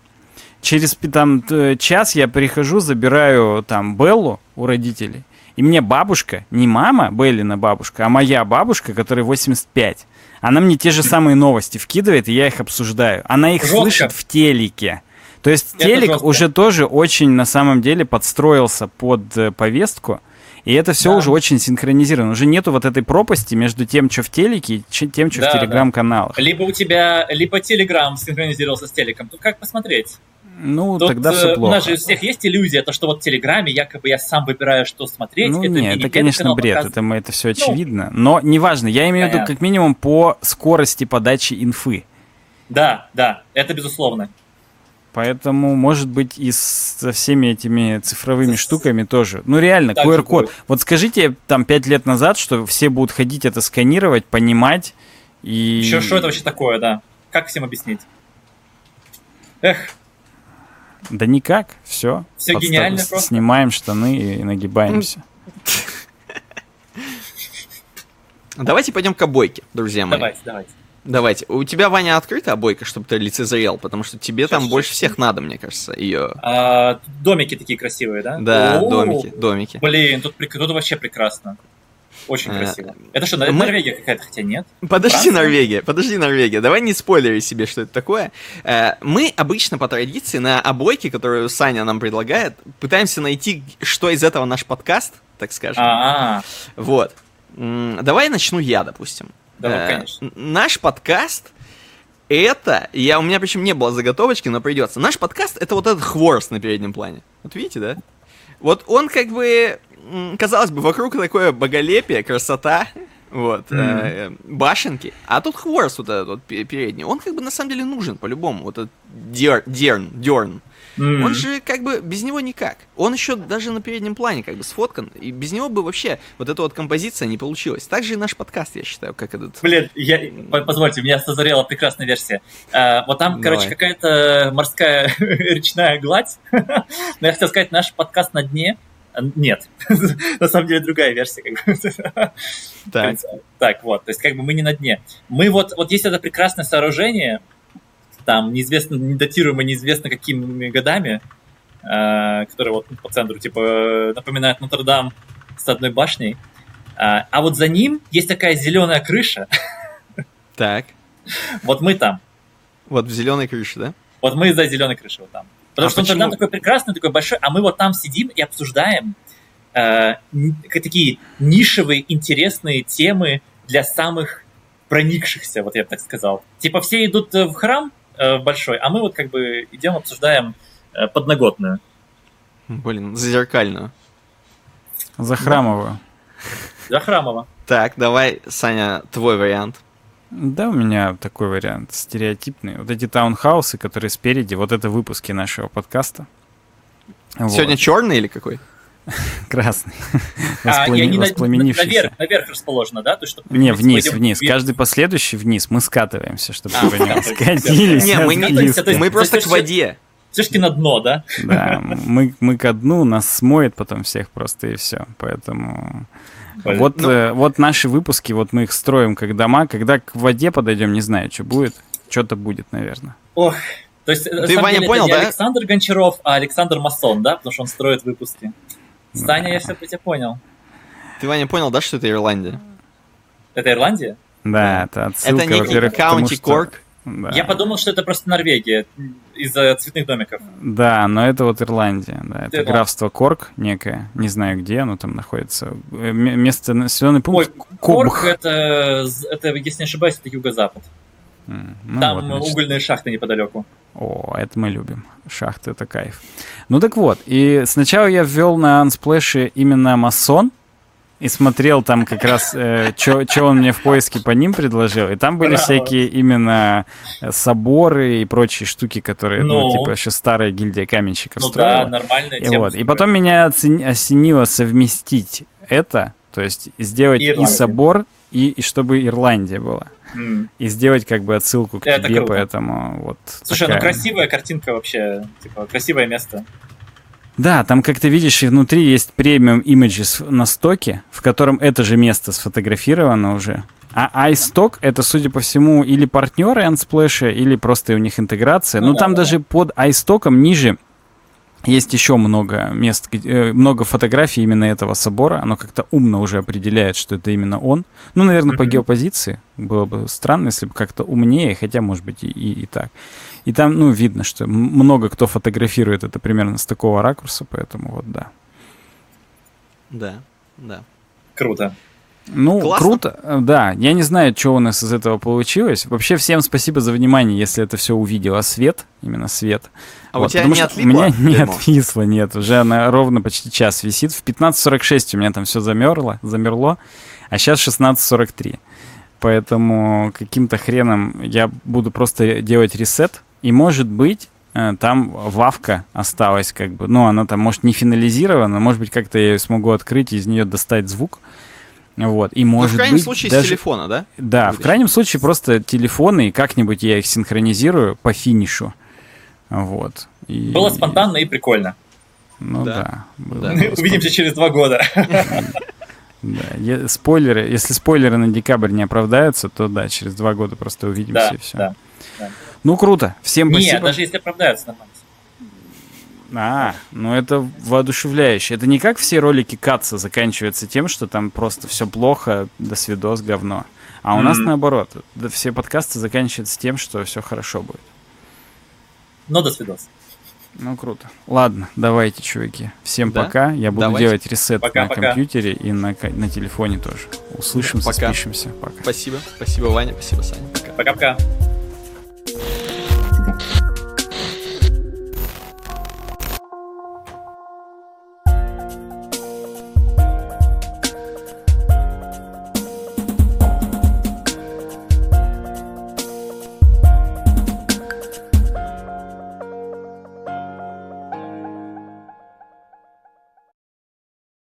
Через там час я прихожу, забираю там Беллу у родителей. И мне бабушка, не мама, Беллина бабушка, а моя бабушка, которая 85, она мне те же самые новости вкидывает, и я их обсуждаю. Она их Жестко. слышит в телеке. То есть это телек жестко. уже тоже очень на самом деле подстроился под э, повестку. И это все да. уже очень синхронизировано. Уже нету вот этой пропасти между тем, что в телеке, и тем, что да, в телеграм-каналах. Да. Либо у тебя, либо телеграм синхронизировался с телеком. Тут как посмотреть? Ну, Тут, тогда все плохо. У нас же у всех есть иллюзия, то, что вот в Телеграме якобы я сам выбираю, что смотреть. Ну, это нет, это, конечно, бред, это, мы, это все ну. очевидно. Ну, но неважно, я имею в виду как минимум по скорости подачи инфы. Да, да, это безусловно. Поэтому, может быть, и со всеми этими цифровыми штуками тоже. Ну, реально, QR-код. Вот скажите там пять лет назад, что все будут ходить это сканировать, понимать и... Еще что это вообще такое, да? Как всем объяснить? Эх. Да никак, все. Все Подстав... гениально просто. Снимаем штаны и нагибаемся. Давайте пойдем к обойке, друзья мои. Давайте, давайте. Давайте. У тебя, Ваня, открыта обойка, чтобы ты лицезрел, потому что тебе сейчас, там больше всех надо, мне кажется, ее. А, домики такие красивые, да? Да, О-о-о. домики, домики. Блин, тут, тут вообще прекрасно. Очень а, красиво. Это что, Мы... Норвегия какая-то, хотя нет? Подожди, Франция? Норвегия, подожди, Норвегия. Давай не спойлери себе, что это такое. Э, мы обычно по традиции на обойке, которую Саня нам предлагает, пытаемся найти, что из этого наш подкаст, так скажем. А-а. Вот. Давай начну я, допустим. Э, конечно. Наш подкаст это, я, у меня причем не было заготовочки, но придется. Наш подкаст это вот этот хворост на переднем плане. Вот видите, да? Вот он как бы, казалось бы, вокруг такое боголепие, красота, вот, mm-hmm. э, башенки, а тут хворост вот этот вот передний, он как бы на самом деле нужен по-любому, вот этот дер, дерн, дерн, Mm-hmm. Он же как бы без него никак. Он еще даже на переднем плане как бы сфоткан, и без него бы вообще вот эта вот композиция не получилась. Так же и наш подкаст, я считаю, как этот. Блин, я, позвольте, у меня созрела прекрасная версия. А, вот там, Давай. короче, какая-то морская [LAUGHS] речная гладь. [LAUGHS] Но я хотел сказать, наш подкаст на дне. Нет, [LAUGHS] на самом деле другая версия. Как бы. так. так, вот, то есть как бы мы не на дне. Мы вот, вот есть это прекрасное сооружение, там неизвестно, не датируемо неизвестно какими годами, э, которые вот по центру, типа, напоминают Нотр-Дам с одной башней. А, а вот за ним есть такая зеленая крыша. Так. Вот мы там. Вот в зеленой крыше, да? Вот мы за зеленой крышей вот там. Потому а что Нотр-Дам такой прекрасный, такой большой, а мы вот там сидим и обсуждаем э, такие нишевые, интересные темы для самых проникшихся, вот я бы так сказал. Типа все идут в храм, Э, большой, а мы вот как бы идем, обсуждаем э, подноготную. Блин, зазеркальную. Захрамовую. Захрамово. Так, давай, Саня, твой вариант. Да, у меня такой вариант стереотипный. Вот эти таунхаусы, которые спереди, вот это выпуски нашего подкаста. Вот. Сегодня черный или какой? [LAUGHS] Красный. А, и они наверх, наверх расположены, да? То, что не, вниз, вниз. Вверх. Каждый последующий вниз. Мы скатываемся, чтобы а, вы не скатились. Не, мы, не, мы просто к воде. Все-таки на дно, да? Да, [LAUGHS] мы, мы ко дну, нас смоет потом всех просто и все. Поэтому... Вот, ну, э, вот наши выпуски, вот мы их строим как дома. Когда к воде подойдем, не знаю, что будет. Что-то будет, наверное. Ох, то есть, Ты, Ваня, деле, понял, да? Александр Гончаров, а Александр Масон, да? Потому что он строит выпуски. Саня, я все тебя понял. Ты, Ваня, понял, да, что это Ирландия? Это Ирландия? Да, это отсылка, Это не Каунти Корк? Да. Я подумал, что это просто Норвегия из-за цветных домиков. Да, но это вот Ирландия. Да. Это, это графство Корк некое. Не знаю где оно там находится. Э, место, населенный пункт Ой, Корк это, это, если не ошибаюсь, это юго-запад. Mm, ну там вот, угольные шахты неподалеку. О, это мы любим. Шахты это кайф. Ну так вот, и сначала я ввел на Unsplash именно масон, и смотрел там как раз, э, что он мне в поиске по ним предложил. И там были Браво. всякие именно э, соборы и прочие штуки, которые, ну, ну типа, еще старая гильдия каменщиков ну, строила. да, нормальная и тема. Вот. И потом меня осенило совместить это, то есть сделать Ирландия. и собор, и, и чтобы Ирландия была. Mm. И сделать как бы отсылку к это тебе, круто. поэтому вот. Слушай, ну такая... ну красивая картинка вообще, типа красивое место. Да, там, как ты видишь, и внутри есть премиум images на стоке, в котором это же место сфотографировано уже. А iStock это, судя по всему, или партнеры Unsplash, или просто у них интеграция. Ну, ну там да, даже да. под iStock ниже есть еще много мест, э, много фотографий именно этого собора. Оно как-то умно уже определяет, что это именно он. Ну, наверное, по геопозиции. Было бы странно, если бы как-то умнее, хотя, может быть, и, и, и так. И там, ну, видно, что много кто фотографирует это примерно с такого ракурса, поэтому вот да. Да, да. Круто. Ну, Классно. круто, да. Я не знаю, что у нас из этого получилось. Вообще, всем спасибо за внимание, если это все увидело. Свет, именно свет. А вот, у тебя не отлипло? У меня не отвисло, нет. Уже она ровно почти час висит. В 15.46 у меня там все замерло, замерло, а сейчас 16.43. Поэтому каким-то хреном я буду просто делать ресет. И, может быть, э, там вавка осталась как бы. Ну, она там, может, не финализирована, может быть, как-то я ее смогу открыть и из нее достать звук. Вот, и может ну, в крайнем быть, случае даже... с телефона, да? Да, Будешь? в крайнем случае просто телефоны, и как-нибудь я их синхронизирую по финишу. Вот. И... Было спонтанно и прикольно. Ну да. да, да. Увидимся через два года. [LAUGHS] Да, спойлеры, если спойлеры на декабрь не оправдаются, то да, через два года просто увидимся да, и все. Да, да. Ну круто, всем спасибо. Нет, даже если оправдаются, нормально. А, ну это воодушевляюще. Это не как все ролики Катца заканчиваются тем, что там просто все плохо, до свидос, говно. А у mm-hmm. нас наоборот. Все подкасты заканчиваются тем, что все хорошо будет. Но до свидос. Ну, круто. Ладно, давайте, чуваки. Всем да? пока. Я буду давайте. делать ресет пока, на пока. компьютере и на, на телефоне тоже. Услышимся, пока. спишемся. Пока. Спасибо. Спасибо, Ваня. Спасибо, Саня. Пока-пока.